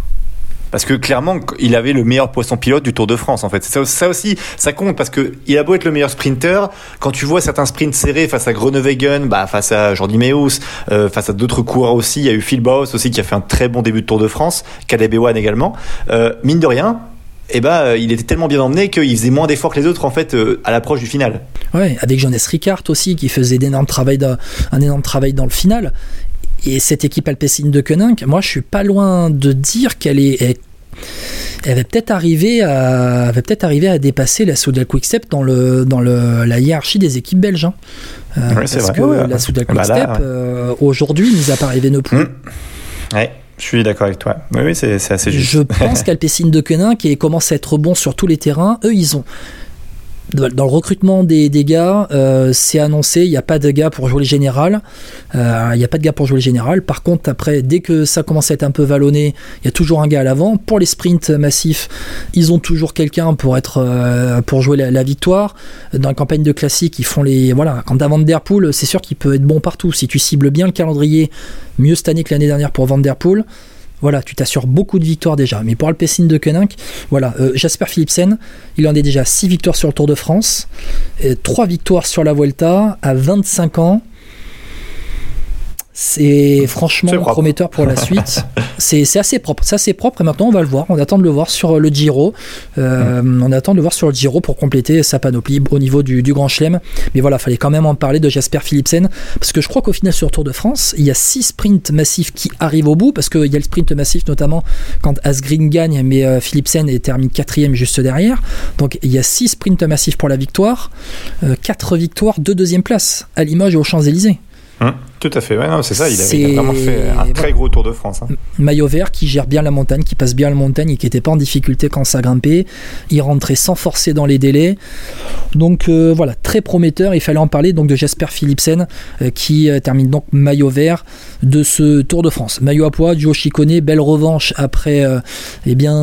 Parce que clairement, il avait le meilleur poisson pilote du Tour de France, en fait. Ça, ça aussi, ça compte parce que il a beau être le meilleur sprinter, quand tu vois certains sprints serrés face à Groenewegen, bah, face à Jordi Meus, euh, face à d'autres coureurs aussi, il y a eu Phil Bauhaus aussi qui a fait un très bon début de Tour de France, Caleb Ewan également. Euh, mine de rien, eh ben, euh, il était tellement bien emmené qu'il faisait moins d'efforts que les autres, en fait, euh, à l'approche du final. Ouais, avec Jonas Ricard aussi, qui faisait d'énormes travail un énorme travail dans le final. Et cette équipe Alpecin de Koenig, moi je suis pas loin de dire qu'elle est. Elle, elle va peut-être arriver à, va peut-être arriver à dépasser la Soudal Quickstep dans le dans le la hiérarchie des équipes belges. hein. Euh, Ouais, parce vrai. que Ouais, la Soudal bah là, Quickstep ouais. euh, aujourd'hui, mis à part Evenepoel, Hum. Ouais, je suis d'accord avec toi. Oui, oui, c'est assez juste. Je pense <laughs> qu'Alpecin de Koenig qui commence à être bon sur tous les terrains, eux ils ont dans le recrutement des, gars, euh, c'est annoncé, il n'y a pas de gars pour jouer le général. Euh, Il n'y a pas de gars pour jouer le général. Par contre, après, dès que ça commence à être un peu vallonné, il y a toujours un gars à l'avant. Pour les sprints massifs, ils ont toujours quelqu'un pour euh, pour jouer la, victoire. Dans la campagne de classique, ils font les voilà. Quand t'as Van Der Poel, c'est sûr qu'il peut être bon partout. Si tu cibles bien le calendrier, mieux cette année que l'année dernière pour Van Der Poel. Voilà, tu t'assures beaucoup de victoires déjà. Mais pour Alpecin de Koenig, voilà, euh, Jasper Philipsen, il en est déjà 6 victoires sur le Tour de France, 3 victoires sur la Vuelta à 25 ans. C'est franchement prometteur pour la suite. <laughs> c'est assez propre. C'est assez propre et maintenant on va le voir. On attend de le voir sur le Giro. Euh, On attend de le voir sur le Giro pour compléter sa panoplie au niveau du, du Grand Chelem. Mais voilà, fallait quand même en parler de Jasper Philipsen parce que je crois qu'au final sur le Tour de France, il y a 6 sprints massifs qui arrivent au bout parce qu'il y a le sprint massif notamment quand Asgreen gagne, mais euh, Philipsen et termine quatrième juste derrière. Donc il y a 6 sprints massifs pour la victoire, 4 victoires, 2 deuxième places à Limoges et aux Champs-Élysées. Hum, tout à fait, ouais, c'est ça, il a, C'est- il a vraiment fait un très gros Tour de France. hein. maillot vert qui gère bien la montagne, qui passe bien la montagne et qui n'était pas en difficulté quand ça grimpait. Il rentrait sans forcer dans les délais. Donc euh, voilà, très prometteur. Il fallait en parler donc de Jasper Philipsen euh, qui euh, termine donc maillot vert de ce Tour de France. Maillot à poids, duo Chicone, belle revanche après euh, eh bien,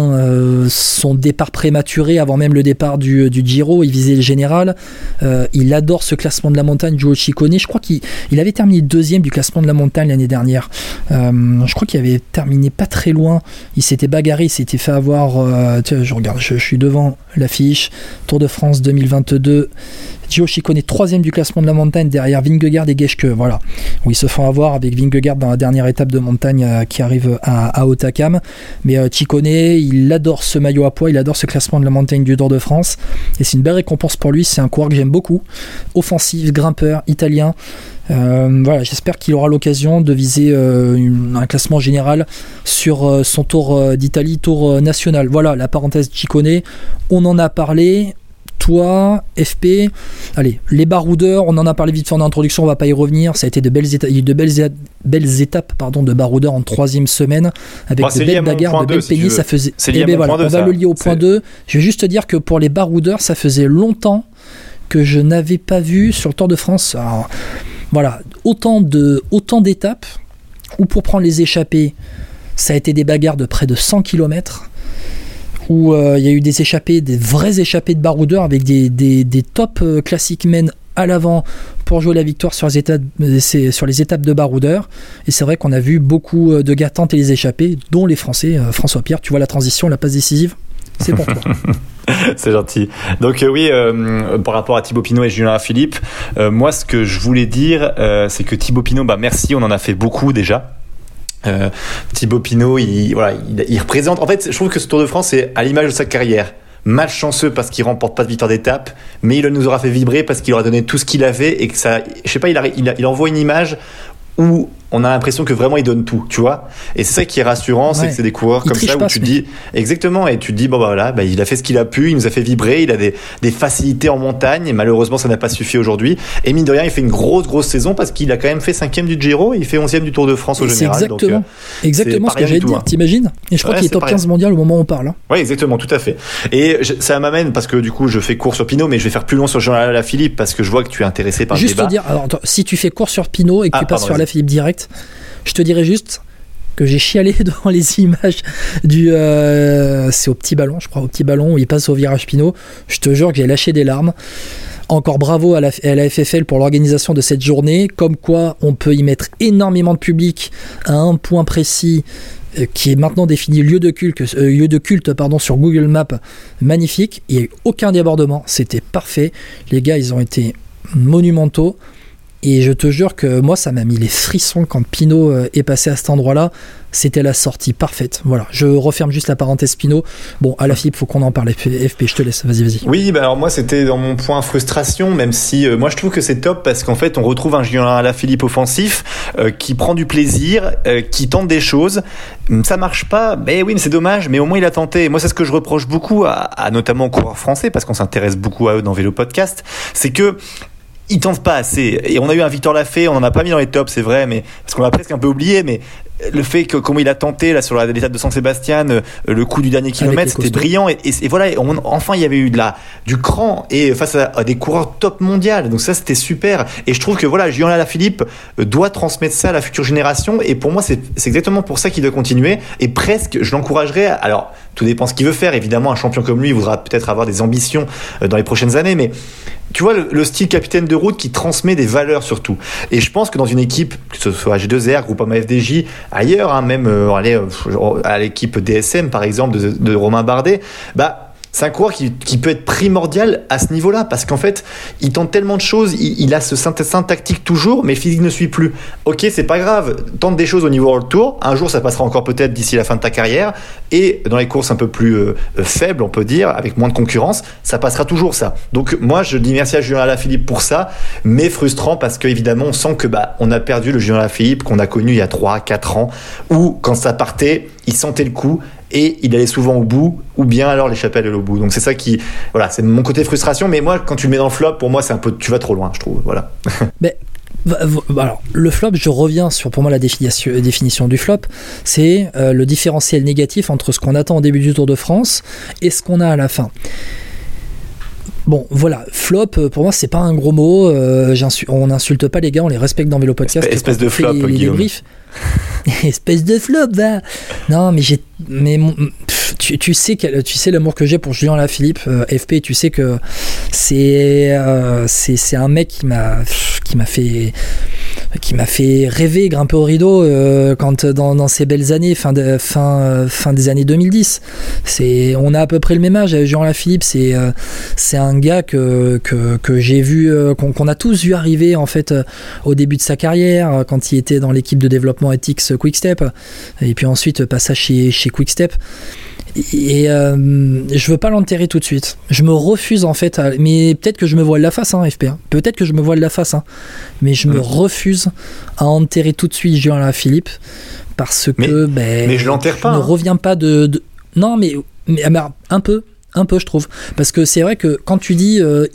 son départ prématuré avant même le départ du, du Giro. Il visait le général. Il adore ce classement de la montagne, duo Chicone. Je crois qu'il il avait terminé deuxième du classement de la montagne l'année dernière. Euh, je crois qu'il avait terminé pas très loin. Il s'était bagarré, il s'était fait avoir. euh, je regarde, je, je suis devant l'affiche. Tour de France 2022. Gio Chicone troisième du classement de la montagne derrière Vingegaard et Geschke. Voilà, où ils se font avoir avec Vingegaard dans la dernière étape de montagne euh, qui arrive à, à. Mais euh, Chicone, il adore ce maillot à poids, il adore ce classement de la montagne du Tour de France. Et c'est une belle récompense pour lui. C'est un coureur que j'aime beaucoup. Offensif, grimpeur, italien. Euh, voilà, j'espère qu'il aura l'occasion de viser euh, un classement général sur son tour d'Italie, tour national. Voilà, la parenthèse Chicone, on en a parlé. Toi, FP, allez, les baroudeurs, on en a parlé vite fait en introduction, on va pas y revenir. Ça a été de belles, éta- il y a eu de belles, éta- belles étapes pardon, de baroudeurs en troisième semaine, avec de belles bagarres, de belles si. Ça faisait. Eh ben voilà, on va ça. le lier au point C'est- 2. Je vais juste te dire que pour les baroudeurs, ça faisait longtemps que je n'avais pas vu sur le Tour de France. Alors, voilà, autant de autant d'étapes où pour prendre les échappées, ça a été des bagarres de près de 100 km euh, il y a eu des échappées, des vrais échappées de baroudeurs avec des, des, des top euh, classic men à l'avant pour jouer la victoire sur les étapes, euh, sur les étapes de baroudeurs. Et c'est vrai qu'on a vu beaucoup de gars tenter les échappées, dont les Français. François Pierre, tu vois la transition, la passe décisive? C'est pour toi. <laughs> C'est gentil. Donc oui, par rapport à Thibaut Pinot et Julien Philippe, moi ce que je voulais dire, c'est que Thibaut Pinot, bah merci, on en a fait beaucoup déjà. Euh, Thibaut Pinot, il, voilà, il, représente. En fait, je trouve que ce Tour de France est à l'image de sa carrière. Malchanceux parce qu'il remporte pas de victoire d'étape, mais il nous aura fait vibrer parce qu'il aura donné tout ce qu'il avait et que ça, je sais pas, il, il envoie une image où on a l'impression que vraiment il donne tout, tu vois. Et c'est ça qui est rassurant, c'est que c'est des coureurs Il comme ça où pas, tu te dis exactement et tu te dis bon bah voilà, bah, il a fait ce qu'il a pu, il nous a fait vibrer, il a des, des facilités en montagne et malheureusement ça n'a pas suffi aujourd'hui. Et mine de rien, il fait une grosse grosse saison parce qu'il a quand même fait cinquième du Giro, et il fait onzième du Tour de France au général. donc, exactement, exactement pas ce que j'allais dire, hein. t'imagines? Et je crois Ouais, qu'il est top pas rien. 15 mondial au moment où on parle. hein. Oui, exactement, tout à fait. Et je- ça m'amène parce que du coup, je fais cours sur Pinot, mais je vais faire plus long sur Jean Philippe parce que je vois que tu es intéressé par le Juste te débat. dire, alors, attends, si tu fais cours sur Pinot et que Ah, tu passes pardon, sur la Philippe direct, je te dirais juste que j'ai chialé <laughs> devant les images du. euh, c'est au petit ballon, je crois, au petit ballon où il passe au virage Pinot. Je te jure que j'ai lâché des larmes. Encore bravo à la, FFL pour l'organisation de cette journée. Comme quoi, on peut y mettre énormément de public à un point précis euh, qui est maintenant défini lieu de culte, euh, sur Google Maps. Magnifique. Il n'y a eu aucun débordement. C'était parfait. Les gars, ils ont été monumentaux. Et je te jure que moi, ça m'a mis les frissons quand Pinot euh, est passé à cet endroit-là. C'était la sortie parfaite. Voilà, je referme juste la parenthèse Pinot. Bon, à la Philippe, faut qu'on en parle. FP, je te laisse. Vas-y, vas-y. Oui, bah alors moi c'était dans mon point frustration, même si euh, moi je trouve que c'est top parce qu'en fait on retrouve un Julien Alaphilippe offensif euh, qui prend du plaisir, qui tente des choses. Hum, Ça marche pas, mais oui, mais c'est dommage, mais au moins il a tenté. Moi c'est ce que je reproche beaucoup à, à notamment aux coureurs français parce qu'on s'intéresse beaucoup à eux dans Vélo Podcast, c'est que ils tentent pas assez. Et on a eu un Victor Lafay, on en a pas mis dans les tops, c'est vrai, mais parce qu'on l'a presque un peu oublié, mais le fait que comment il a tenté là sur l'étape de San Sébastien, euh, le coup du dernier kilomètre, c'était brillant. Et, et- et voilà, on- enfin il y avait eu de la du cran et face à, à des coureurs top mondial. Donc ça c'était super. Et je trouve que voilà, Julien Alaphilippe euh, doit transmettre ça à la future génération. Et pour moi c'est exactement pour ça qu'il doit continuer. Et presque, je l'encouragerais. Alors tout dépend ce qu'il veut faire. Évidemment, un champion comme lui voudra peut-être avoir des ambitions euh, dans les prochaines années, mais tu vois le, le style capitaine de route qui transmet des valeurs surtout. Et je pense que dans une équipe, que ce soit G2R, Groupama FDJ, ailleurs, hein, même euh, euh, à l'équipe DSM par exemple de, de Romain Bardet, bah c'est un coureur qui, peut être primordial à ce niveau-là parce qu'en fait, il tente tellement de choses, il, a ce synthèse tactique toujours, mais physique ne suit plus. Ok, c'est pas grave, tente des choses au niveau World Tour. Un jour, ça passera encore peut-être d'ici la fin de ta carrière. Et dans les courses un peu plus euh, euh, faibles, on peut dire, avec moins de concurrence, ça passera toujours ça. Donc moi, je dis merci à Julien Alaphilippe pour ça, mais frustrant parce qu'évidemment, on sent que bah on a perdu le Julien Alaphilippe qu'on a connu il y a 3-4 ans, où quand ça partait, il sentait le coup et il allait souvent au bout, ou bien alors l'échapper allait au bout. Donc c'est ça qui, voilà, c'est mon côté frustration. Mais moi, quand tu le mets dans le flop, pour moi, c'est un peu, tu vas trop loin, je trouve. Voilà. <laughs> Mais, alors, le flop, je reviens sur pour moi la définition, définition du flop, c'est euh, le différentiel négatif entre ce qu'on attend au début du Tour de France et ce qu'on a à la fin. Bon, voilà, flop, euh, pour moi, c'est pas un gros mot. euh, on n'insulte pas les gars, on les respecte dans Vélo Podcast. Espèce- de flop, les, les Guillaume. débriefs. <laughs> espèce de flop, va. Non, mais j'ai, mais tu, sais quel- tu sais l'amour que j'ai pour Julien Lafilippe, euh, FP. Tu sais que c'est, euh, c'est, c'est un mec qui m'a, qui m'a fait qui m'a fait rêver, grimper au rideau euh, quand dans, ces belles années, fin, euh, des années 2010. C'est, on a à peu près le même âge. Jean Lafilippe, c'est euh, c'est un gars que j'ai vu, qu'on, a tous vu arriver en fait au début de sa carrière, quand il était dans l'équipe de développement Ethics Quickstep, et puis ensuite passage chez, chez Quickstep. Et euh, je veux pas l'enterrer tout de suite. Je me refuse en fait. mais peut-être que je me voile la face, hein, FP. Peut-être que je me voile la face, hein, mais je me refuse à enterrer tout de suite Julien Philippe parce que ben, mais je l'enterre pas. ne hein. reviens pas de, non mais, mais, un peu, un peu je trouve, parce que c'est vrai que quand tu dis euh,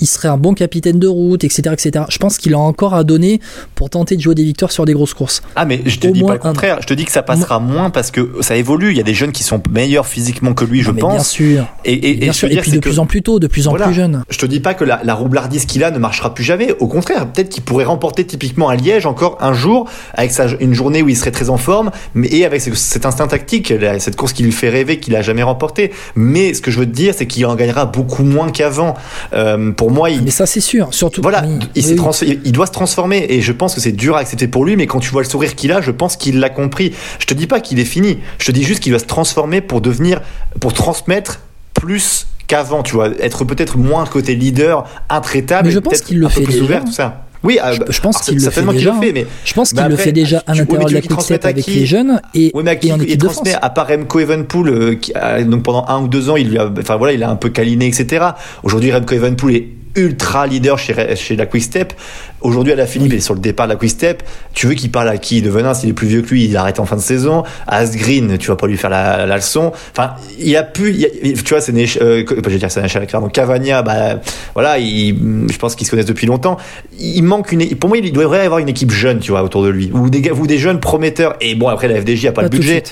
il serait un bon capitaine de route, etc. etc. Je pense qu'il a encore à donner pour tenter de jouer des victoires sur des grosses courses. Ah, mais je te dis pas le contraire. Je te dis que ça passera moins parce que ça évolue. Il y a des jeunes qui sont meilleurs physiquement que lui, je pense. Bien sûr. Et, bien sûr. et puis de plus en plus tôt, de plus en plus jeune. Je te dis pas que la, la roublardise qu'il a ne marchera plus jamais. Au contraire, peut-être qu'il pourrait remporter typiquement à Liège encore un jour avec sa, une journée où il serait très en forme, mais et avec cet instinct tactique, cette course qui lui fait rêver, qu'il a jamais remporté. Mais ce que je veux te dire, c'est qu'il en gagnera beaucoup moins qu'avant. Euh, pour moi, il... Mais ça, c'est sûr. Surtout. Voilà, il, il, doit se transformer et je pense que c'est dur à accepter pour lui, mais quand tu vois le sourire qu'il a, je pense qu'il l'a compris. Je te dis pas qu'il est fini. Je te dis juste qu'il doit se transformer pour devenir, pour transmettre plus qu'avant, tu vois, être peut-être moins côté leader, intraitable. Mais je pense qu'il le fait déjà. Ouvert, tout ça. Oui, je, euh, pense qu'il le fait déjà. fait, mais je pense qu'il le fait déjà à l'intérieur de la Quickstep avec les jeunes et, oui, mais et en équipe de France. À part Remco Evenpool, euh, qui donc pendant un ou deux ans, il lui a, enfin voilà, il a un peu câliné, etc. Aujourd'hui, Remco Evenpool est ultra leader chez, chez la Quick Step. Aujourd'hui, à la Philippe, il est sur le départ de la Quick Step. Tu veux qu'il parle à qui? De Venin, s'il est plus vieux que lui, il arrête en fin de saison. Asgreen, tu vas pas lui faire la, la leçon. Enfin, il a pu, tu vois, c'est euh, je vais dire, c'est Donc Cavagna, bah, voilà, il, je pense qu'ils se connaissent depuis longtemps. Il manque une, pour moi, il devrait y avoir une équipe jeune, tu vois, autour de lui. Ou des, ou des jeunes prometteurs. Et bon, après, la FDJ a pas, le budget.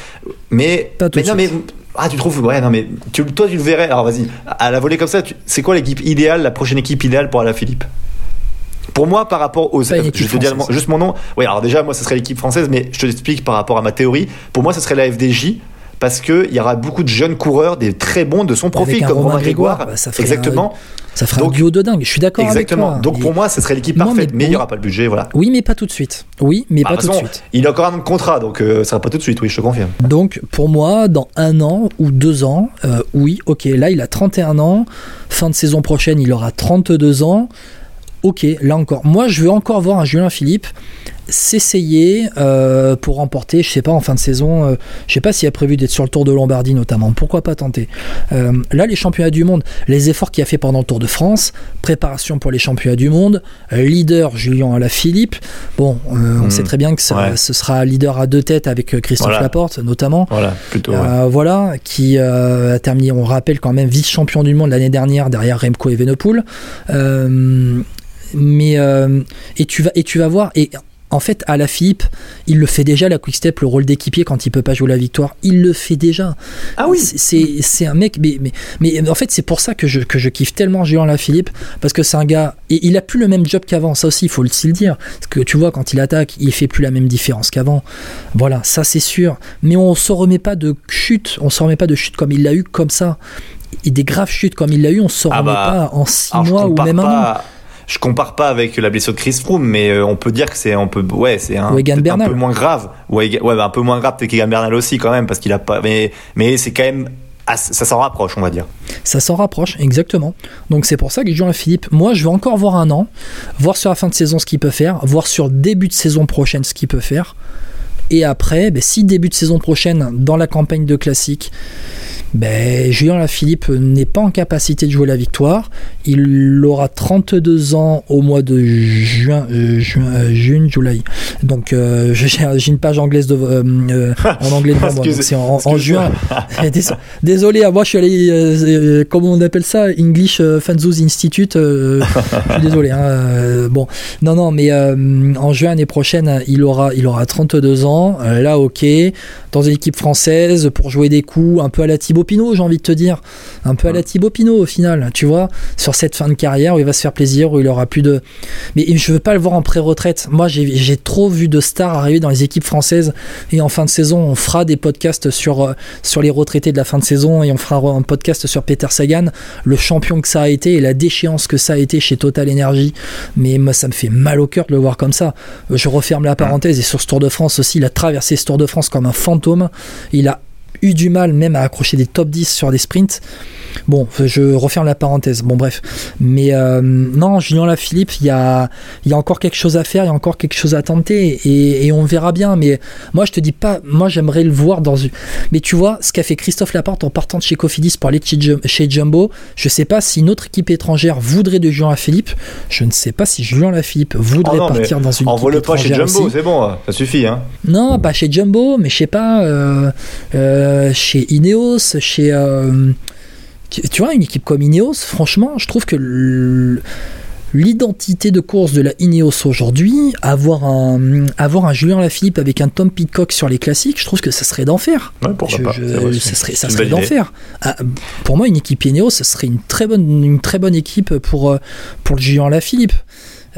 Mais, mais non, mais ah, tu trouves Ouais, non, mais tu, toi, tu le verrais. Alors, vas-y, à la volée comme ça, c'est quoi l'équipe idéale, la prochaine équipe idéale pour Alain Philippe? Pour moi, par rapport aux. Je te dis juste mon nom. Oui, alors déjà, moi, ce serait l'équipe française, mais je te l'explique par rapport à ma théorie. Pour moi, ce serait la FDJ parce qu'il y aura beaucoup de jeunes coureurs, des très bons de son profil, comme Romain Grégoire. Bah, ça exactement. ça ferait un duo de dingue. Je suis d'accord avec toi. Exactement. Donc pour moi, ce serait l'équipe parfaite, mais, il n'y aura pas le budget, voilà. Oui, mais pas tout de suite. Oui, mais bah, pas tout de suite. Il a encore un contrat, donc euh, ça sera pas tout de suite. Oui, je te confirme. Donc pour moi, dans un an ou deux ans, euh, oui, ok, là il a 31 ans. Fin de saison prochaine, il aura 32 ans. Ok, là encore. Moi, je veux encore voir un Julien Philippe s'essayer euh, pour remporter, je sais pas, en fin de saison, euh, je sais pas s'il a prévu d'être sur le Tour de Lombardie notamment, pourquoi pas tenter. Euh, là, les championnats du monde, les efforts qu'il a fait pendant le Tour de France, préparation pour les championnats du monde, leader Julien Alaphilippe, bon, on hmm. sait très bien que ce sera leader à deux têtes avec Christophe Laporte notamment, voilà, plutôt, voilà qui a terminé, on rappelle quand même vice-champion du monde l'année dernière derrière Remco Evenepoel. Mais et tu vas et tu vas voir et en fait, à la FIP, il le fait déjà, la Quick-Step, le rôle d'équipier quand il peut pas jouer la victoire. Il le fait déjà. Ah oui C'est un mec, mais, mais, mais en fait, c'est pour ça que je, que je kiffe tellement Julien Philippe parce que c'est un gars, et il a plus le même job qu'avant, ça aussi, il faut aussi le dire. Parce que tu vois, quand il attaque, il fait plus la même différence qu'avant. Voilà, ça c'est sûr. Mais on se remet pas de chute, on se remet pas de chute comme il l'a eu, comme ça. Et des graves chutes comme il l'a eu, on se ah remet bah, pas en six mois ou même un an je compare pas avec la blessure de Chris Froome, mais euh, on peut dire que c'est un peu, ouais, c'est un, un, peu moins grave. Ouais, ouais bah, un peu moins grave peut-être qu'Egan Bernal aussi quand même, parce qu'il a pas, mais, mais c'est quand même ça s'en rapproche, on va dire. Ça s'en rapproche, exactement. Donc c'est pour ça que Julien Philippe, moi je veux encore voir un an, voir sur la fin de saison ce qu'il peut faire, voir sur début de saison prochaine ce qu'il peut faire. Et après, ben, si début de saison prochaine, dans la campagne de classique, ben, Julien Lafilippe n'est pas en capacité de jouer la victoire. Il aura 32 ans au mois de juin, euh, juin, euh, juin juillet. Donc, euh, <laughs> j'ai une page anglaise de, euh, en anglais devant moi. C'est en, juin. <laughs> Désolé, moi je suis allé, comment on appelle ça? English Fanzoos Institute. je suis désolé. Hein, bon, non, non, mais en juin l'année prochaine, il aura, il aura 32 ans. là, ok. Dans une équipe française pour jouer des coups un peu à la Thibaut Pinot, j'ai envie de te dire. Un peu à la Thibaut Pinot au final, tu vois, sur cette fin de carrière où il va se faire plaisir, où il aura plus de. Mais je veux pas le voir en pré-retraite. Moi, j'ai trop vu de stars arriver dans les équipes françaises et en fin de saison, on fera des podcasts sur, euh, sur les retraités de la fin de saison et on fera un podcast sur Peter Sagan, le champion que ça a été et la déchéance que ça a été chez Total Energy. Mais moi, ça me fait mal au cœur de le voir comme ça. Je referme la parenthèse et sur ce Tour de France aussi, il a traversé ce Tour de France comme un Il a eu du mal même à accrocher des top 10 sur des sprints. Bon, je referme la parenthèse. Bon, bref. Mais euh, non, Julien Lafilippe, il y a, il y a encore quelque chose à faire, il y a encore quelque chose à tenter et, et on verra bien. Mais moi, je te dis pas, moi, j'aimerais le voir dans une. Mais tu vois, ce qu'a fait Christophe Laporte en partant de chez Cofidis pour aller chez, Jum- chez Jumbo, je sais pas si une autre équipe étrangère voudrait de Julien Lafilippe. Je ne sais pas si Julien Lafilippe voudrait Oh non, partir dans une équipe Envoie-le pas chez Jumbo, c'est bon, ça suffit. Hein. Non, pas chez Jumbo, mais je sais pas, euh, euh, chez Ineos, chez. euh, tu vois, une équipe comme Ineos, franchement, je trouve que l'identité de course de la Ineos aujourd'hui, avoir un, avoir un Julien Lafilippe avec un Tom Pitcock sur les classiques, je trouve que ça serait d'enfer. Ouais, ça serait, ça serait d'enfer. Ah, pour moi, une équipe Ineos, ce serait une très bonne, une très bonne équipe pour, euh, pour le Julien Lafilippe.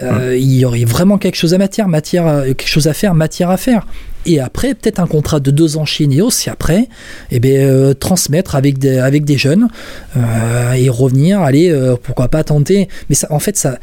Euh, Hum. Il y aurait vraiment quelque chose à matière, matière, euh, quelque chose à faire, matière à faire. Et après, peut-être un contrat de deux ans chez Ineos, et après, eh ben, euh, transmettre avec des, avec des jeunes euh, et revenir, aller, euh, pourquoi pas tenter. Mais ça, en fait, ça.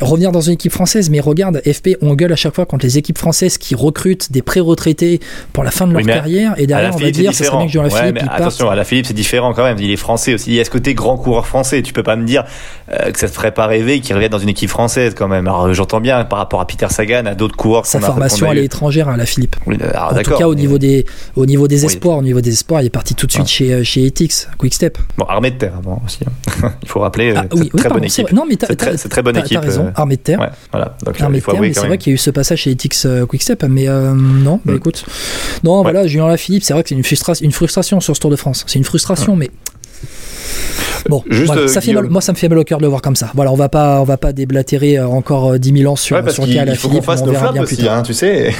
Revenir dans une équipe française, mais regarde, FP, on gueule à chaque fois contre les équipes françaises qui recrutent des pré-retraités pour la fin de leur Oui, carrière, et derrière on va dire, ça serait bien que Ouais, Philippe attention, à la Philippe, c'est différent quand même. Il est français aussi. Il y a ce côté grand coureur français? Tu peux pas me dire euh, que ça te ferait pas rêver qu'il revienne dans une équipe française quand même. Alors j'entends bien par rapport à Peter Sagan, à d'autres coureurs. Sa formation elle est étrangère à la Philippe. Oui, alors, En tout cas, au niveau des, au niveau des Oui. espoirs, au niveau des espoirs, il est parti tout de suite Ah. chez, euh, chez Etix, Quickstep. Bon, armée de terre avant aussi. hein. <laughs> Il faut rappeler. euh, Ah, oui, très pardon, bonne équipe. Non, mais C'est très- très bonne équipe, T'as raison, euh, armée de terre. Ouais, voilà. Donc Armée de terre, mais c'est vrai qu'il y a eu ce passage chez Etix euh, Quickstep, mais euh, non, bah Mm. écoute. Non, voilà, Julien Lafilippe, c'est vrai que c'est une, frustra- une frustration sur ce Tour de France. C'est une frustration, mais. Bon, Juste, voilà, euh, ça fait mal- Guillaume. moi ça me fait mal au cœur de le voir comme ça. Voilà, on va pas, on va pas déblatérer euh, encore euh, 10 000 ans sur, Ouais, parce sur le cas à la faut Philippe, on verra bien plus tard. hein, tu sais.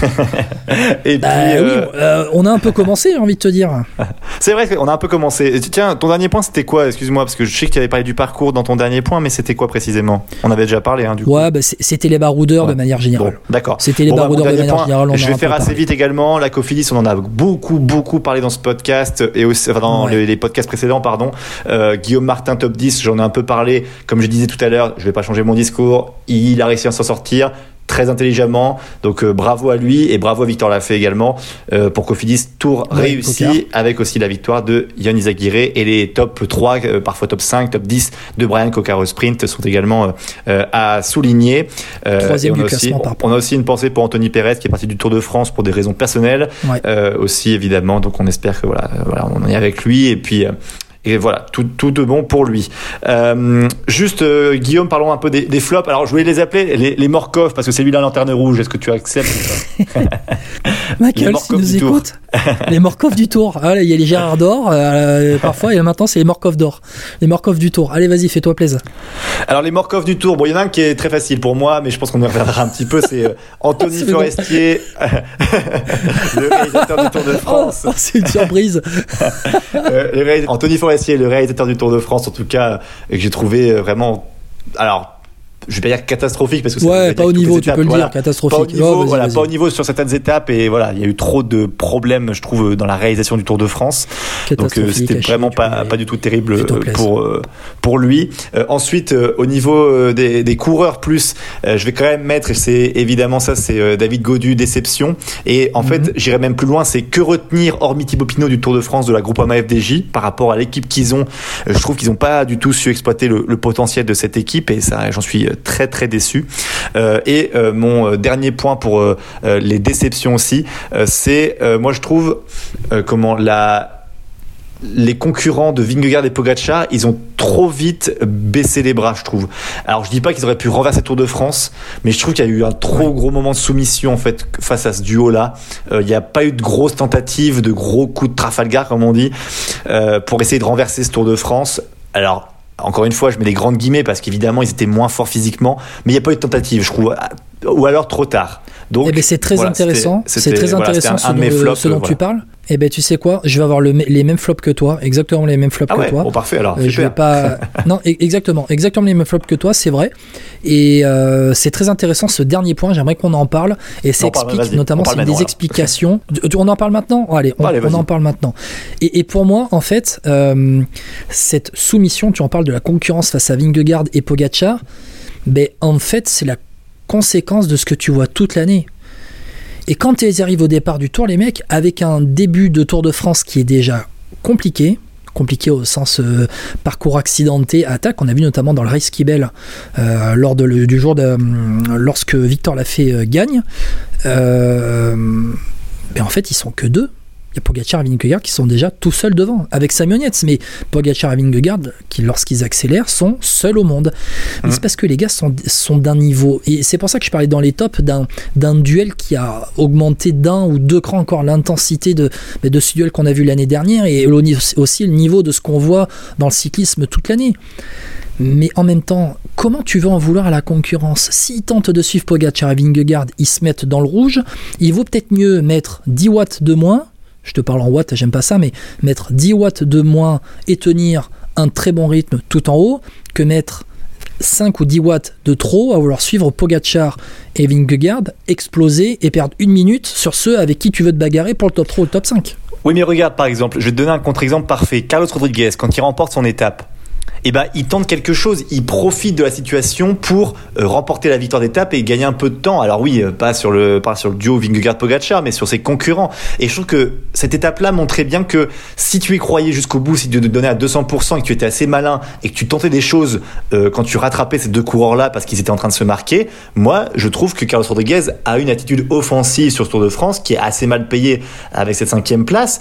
<laughs> Et Bah puis, oui, euh, euh, on a un peu commencé, j'ai envie de te dire. <laughs> c'est vrai qu'on a un peu commencé. Tiens, ton dernier point, c'était quoi? Excuse-moi, parce que je sais que tu avais parlé du parcours dans ton dernier point, mais c'était quoi précisément? On avait déjà parlé, hein, du coup. Ouais, bah, c'était les baroudeurs de manière Bon, générale. d'accord. C'était les Bon, bah, baroudeurs de manière point, générale. On je vais faire assez parlé. vite également. La Cofidis, on en a beaucoup, beaucoup parlé dans ce podcast et aussi enfin, dans les podcasts précédents, pardon. Euh, Guillaume Martin, top 10, j'en ai un peu parlé. Comme je disais tout à l'heure, je vais pas changer mon discours. Il a réussi à s'en sortir très intelligemment. Donc euh, bravo à lui et bravo à Victor Lafay également euh, pour Cofidis tour Ouais, réussi avec aussi la victoire de Yann Izaguirre et les top 3 euh, parfois top 5 top 10 de Brian Cocker au sprint sont également euh, euh, à souligner Euh, Troisième on a aussi, on a aussi une pensée pour Anthony Perez qui est parti du Tour de France pour des raisons personnelles Ouais. euh, aussi évidemment donc on espère que voilà, voilà on est avec lui et puis euh, et voilà, tout, tout de bon pour lui. Euh, juste, euh, Guillaume, parlons un peu des, des flops. Alors, je voulais les appeler les, les Morkov, parce que c'est lui la lanterne rouge. Est-ce que tu acceptes <laughs> Les Michael, Morkov si nous du écoute, les Morkov du Tour. Ah, là, il y a les Gérard d'or, euh, parfois, et maintenant, c'est les Morkov d'or. Les Morkov du Tour. Allez, vas-y, fais-toi plaisir. Alors, les Morkov du Tour, bon, il y en a un qui est très facile pour moi, mais je pense qu'on y reviendra un petit peu. C'est <laughs> Anthony. Forestier, <laughs> le réalisateur du Tour de Oh, France. oh, c'est une surprise. Anthony Forestier, le réalisateur du Tour de France, en tout cas, et que j'ai trouvé euh, vraiment. Alors, je vais pas dire catastrophique parce que Ouais, pas au niveau, tu étapes, peux le voilà. dire, catastrophique. Pas au niveau, Oh, voilà, pas au niveau sur certaines étapes et voilà, il y a eu trop de problèmes, je trouve, dans la réalisation du Tour de France. Donc euh, c'était vraiment pas, pas du tout terrible pour euh, pour lui. Euh, ensuite, euh, au niveau des, des coureurs plus, je vais quand même mettre, et c'est évidemment ça, c'est David Godu déception. Et en Mhm. fait, j'irai même plus loin, c'est que retenir hormis Thibaut Pinot du Tour de France de la Groupama FDJ par rapport à l'équipe qu'ils ont. Je trouve qu'ils n'ont pas du tout su exploiter le, le potentiel de cette équipe et ça, j'en suis très très déçu. Euh, et euh, mon euh, dernier point pour les déceptions aussi, c'est moi je trouve comment la les concurrents de Vingegaard et Pogacar, ils ont trop vite baissé les bras, je trouve. Alors je dis pas qu'ils auraient pu renverser le Tour de France, mais je trouve qu'il y a eu un trop gros moment de soumission en fait face à ce duo-là. Euh, Il n'y a pas eu de grosses tentatives, de gros coups de Trafalgar comme on dit, euh, pour essayer de renverser ce Tour de France. Alors encore une fois, je mets des grandes guillemets parce qu'évidemment ils étaient moins forts physiquement, mais il n'y a pas eu de tentative, je trouve, ou alors trop tard. Donc Eh ben, c'est très voilà, intéressant. C'est très voilà, intéressant ce dont, flops, ce dont euh, tu voilà. parles. Eh ben tu sais quoi, je vais avoir le, les mêmes flops que toi, exactement les mêmes flops ah que ouais, toi. Bon parfait alors. Euh, je vais pas. <laughs> non, e- exactement, exactement les mêmes flops que toi, c'est vrai. Et euh, c'est très intéressant ce dernier point. J'aimerais qu'on en parle et ça explique notamment c'est des alors. explications. Tu- On en parle maintenant? Oh, allez, on, Allez, on vas-y. en parle maintenant. Et, et pour moi, en fait, euh, cette soumission, tu en parles de la concurrence face à Vingegaard et Pogacar. Ben en fait, c'est la conséquence de ce que tu vois toute l'année. Et quand ils arrivent au départ du tour, les mecs, avec un début de Tour de France qui est déjà compliqué, compliqué au sens euh, parcours accidenté, attaque, on a vu notamment dans le Race Kibel euh, lors du jour euh, lorsque Victor Lafay gagne, ben en fait ils sont que deux. Il y a Pogacar et Vingegaard qui sont déjà tout seuls devant, avec Simon Yates, mais Pogacar et Vingegaard, qui lorsqu'ils accélèrent, sont seuls au monde. Mais c'est parce que les gars sont, sont d'un niveau, et c'est pour ça que je parlais dans les tops d'un duel qui a augmenté d'un ou deux crans encore l'intensité de, de ce duel qu'on a vu l'année dernière, et aussi le niveau de ce qu'on voit dans le cyclisme toute l'année. Mais en même temps, comment tu veux en vouloir à la concurrence? S'ils tentent de suivre Pogacar et Vingegaard, ils se mettent dans le rouge. Il vaut peut-être mieux mettre 10 watts de moins. Je te parle en watts, j'aime pas ça, mais mettre 10 watts de moins et tenir un très bon rythme tout en haut que mettre 5 ou 10 watts de trop à vouloir suivre Pogacar et Vingegaard, exploser et perdre une minute sur ceux avec qui tu veux te bagarrer pour le top 3 ou le top 5. Oui, mais regarde par exemple, je vais te donner un contre-exemple parfait. Carlos Rodriguez, quand il remporte son étape, eh ben, il tente quelque chose, il profite de la situation pour euh, remporter la victoire d'étape et gagner un peu de temps. Alors oui, euh, pas sur le pas sur le duo Vingegaard-Pogacar, mais sur ses concurrents. Et je trouve que cette étape-là montrait bien que si tu y croyais jusqu'au bout, si tu te donnais à 200% et que tu étais assez malin et que tu tentais des choses euh, quand tu rattrapais ces deux coureurs-là parce qu'ils étaient en train de se marquer, moi, je trouve que Carlos Rodriguez a une attitude offensive sur ce Tour de France qui est assez mal payée avec cette cinquième place.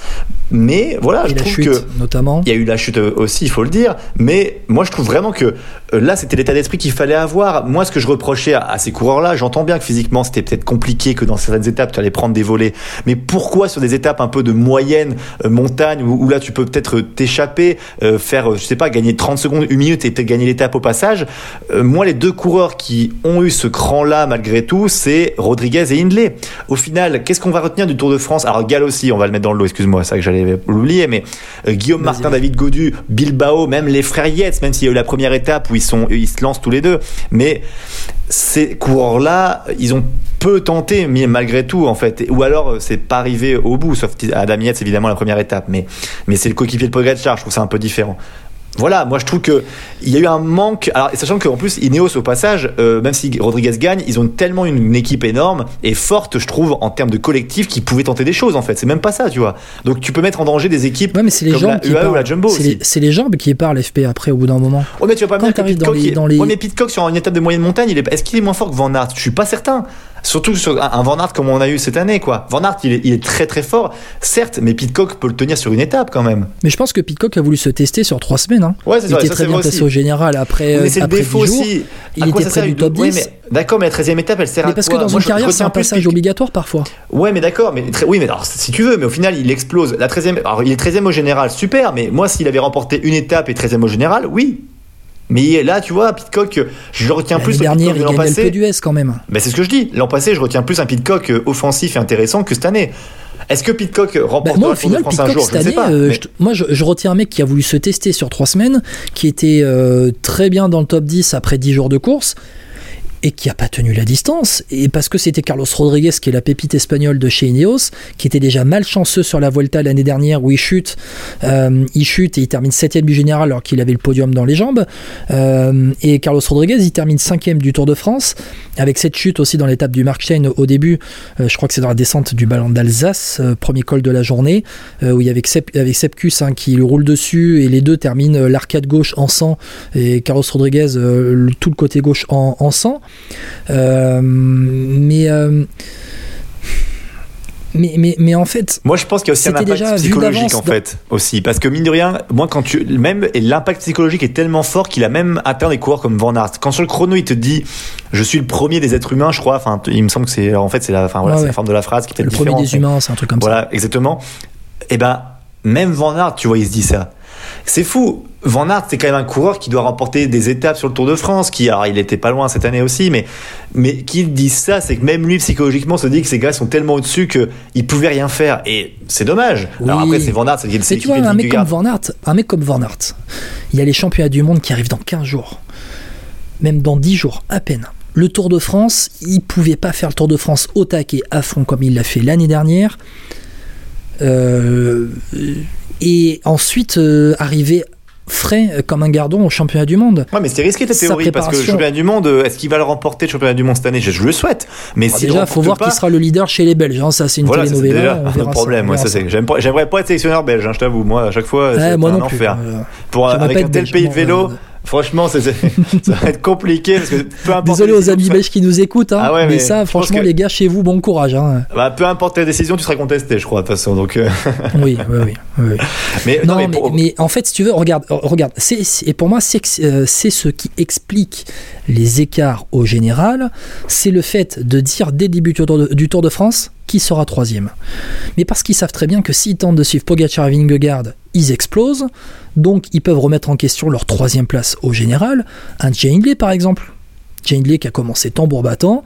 Mais voilà, Et je trouve chute, que notamment. il y a eu la chute aussi, il faut le dire. Mais moi, je trouve vraiment que euh, là, c'était l'état d'esprit qu'il fallait avoir. Moi, ce que je reprochais à, à ces coureurs-là, j'entends bien que physiquement, c'était peut-être compliqué, que dans certaines étapes, tu allais prendre des volets. Mais pourquoi sur des étapes un peu de moyenne euh, montagne, où, où là, tu peux peut-être t'échapper, euh, faire, euh, je sais pas, gagner 30 secondes, une minute et peut-être gagner l'étape au passage? Euh, Moi, les deux coureurs qui ont eu ce cran-là, malgré tout, c'est Rodriguez et Hindley. Au final, qu'est-ce qu'on va retenir du Tour de France? Alors, Gall aussi, on va le mettre dans le lot, excuse-moi, c'est ça que j'allais l'oublier, mais Guillaume Martin. David Godu, Bilbao, même les frères Yates, même s'il y a eu la première étape où ils sont, se lancent tous les deux. Mais ces coureurs-là, ils ont peu tenté, mais malgré tout, en fait. Ou alors, euh, c'est pas arrivé au bout, sauf Adam Yates, évidemment, la première étape. Mais, mais c'est le coéquipier de Pogacar, je trouve ça un peu différent. Voilà, moi je trouve que il y a eu un manque. Alors, sachant qu'en plus, Ineos au passage, euh, même si Rodriguez gagne, ils ont tellement une, une équipe énorme et forte, je trouve, en termes de collectif, qu'ils pouvaient tenter des choses. En fait, c'est même pas ça, tu vois. Donc, tu peux mettre en danger des équipes Ouais, mais c'est les comme jambes la qui UAE ou la Jumbo C'est les, jambes qui parlent FP après au bout d'un moment. Ouais, mais tu vas pas me Quand dire que t'arrives dans Pitcock, les- dans les- ouais, mais Pitcock sur une étape de moyenne montagne, il est... est-ce qu'il est moins fort que Van Aert? Je suis pas certain. Surtout sur un Van Aert comme on a eu cette année, quoi. Van Aert, il est, il est très très fort, certes, mais Pitcock peut le tenir sur une étape quand même. Mais je pense que Pitcock a voulu se tester sur trois semaines. Hein. Ouais, c'est il vrai, était ça, très c'est bien placé au général après, mais c'est le après défaut 10 jours. aussi. Il était près du top ouais, 10. mais D'accord, mais la 13 e étape, elle sert Mais à parce que dans Moi, une carrière, c'est un passage obligatoire parfois. Ouais, mais d'accord, mais très- oui, mais alors si tu veux, mais au final, il explose. La 13e, alors il est 13e au général, super, mais moi, s'il avait remporté une étape et 13e au général, oui. Mais là, tu vois, Pitcock, je le retiens plus au Pitcock de l'an passé. peu d'US quand même. Ben, c'est ce que je dis. L'an passé, je retiens plus un Pitcock euh, offensif et intéressant que cette année. Est-ce que Pitcock Bah, moi, au de final, France un Pitcock, jour? Cette Je ne sais année, pas. euh, mais- je moi, je, je retiens un mec qui a voulu se tester sur trois semaines, qui était euh, très bien dans le top 10 après 10 jours de course, et qui a pas tenu la distance. Et parce que c'était Carlos Rodriguez, qui est la pépite espagnole de chez Ineos, qui était déjà malchanceux sur la Vuelta l'année dernière, où il chute, euh, il chute et il termine 7 du général alors qu'il avait le podium dans les jambes. Euh, et Carlos Rodriguez, il termine 5 du Tour de France, avec cette chute aussi dans l'étape du Markstein au début. Euh, je crois que c'est dans la descente du ballon d'Alsace, premier col de la journée, où il y avait Sep- avec Sepkus hein, qui lui roule dessus et les deux terminent l'arcade gauche en sang et Carlos Rodriguez le- tout le côté gauche en sang. Euh, mais, euh, mais, mais, mais en fait, Moi, je pense qu'il y a aussi un impact déjà psychologique en dans- fait aussi, parce que mine de rien, moi quand tu même et l'impact psychologique est tellement fort qu'il a même atteint des coureurs comme Van Aert. Quand sur le chrono il te dit, je suis le premier des êtres humains, je crois. Enfin, il me semble que c'est en fait c'est la, enfin voilà, Ouais, c'est ouais. la forme de la phrase qui est le premier des humains, c'est un truc comme ça. Voilà, exactement. Et ben même Van Aert, tu vois, il se dit ça. C'est fou. Van Aert, c'est quand même un coureur qui doit remporter des étapes sur le Tour de France, qui, alors il était pas loin cette année aussi, mais, mais qu'il dise ça, c'est que même lui, psychologiquement, se dit que ces gars sont tellement au-dessus qu'ils pouvaient rien faire. Et c'est dommage. Alors après, c'est Van Aert, c'est Mais tu vois, un mec comme Van Aert, un mec comme Van Aert, il y a les championnats du monde qui arrivent dans 15 jours, même dans 10 jours, à peine. Le Tour de France, il pouvait pas faire le Tour de France au taquet à fond comme il l'a fait l'année dernière. Euh, et ensuite, euh, arriver frais euh, comme un gardon au championnat du monde. Ouais, mais c'est risqué ta théorie, parce que le championnat du monde, euh, est-ce qu'il va le remporter le championnat du monde cette année? Je, je le souhaite. Mais s'il déjà, faut voir remporte qui sera le leader chez les Belges. hein. Ça, c'est une Voilà, telenovela. déjà on un problème. ça, on ouais, verra ça, c'est- j'aime pas, j'aimerais pas être sélectionneur belge, hein, je t'avoue. Moi, à chaque fois, Ouais, c'est un enfer. Euh, Pour, avec pas un tel belge, pays de vélo, euh, franchement, <laughs> ça va être compliqué parce que peu importe. Désolé la aux amis belges qui nous écoutent, hein, Ah ouais, mais, mais ça, franchement, que- les gars, chez vous, bon courage. Hein. bah, peu importe ta décision, tu seras contesté, je crois, de toute façon. Donc, euh, <laughs> Oui, oui, oui. oui. <laughs> mais Non, non, mais mais, pour- mais en fait, si tu veux, regarde, euh, regarde. Et pour moi, c'est, euh, c'est ce qui explique les écarts au général. C'est le fait de dire dès le début du Tour de, du Tour de France qui sera troisième. Mais parce qu'ils savent très bien que s'ils tentent de suivre Pogacar et Vingegaard, ils explosent. Donc, ils peuvent remettre en question leur troisième place au général. Un Jay Hindley, par exemple. Jay Hindley qui a commencé tambour battant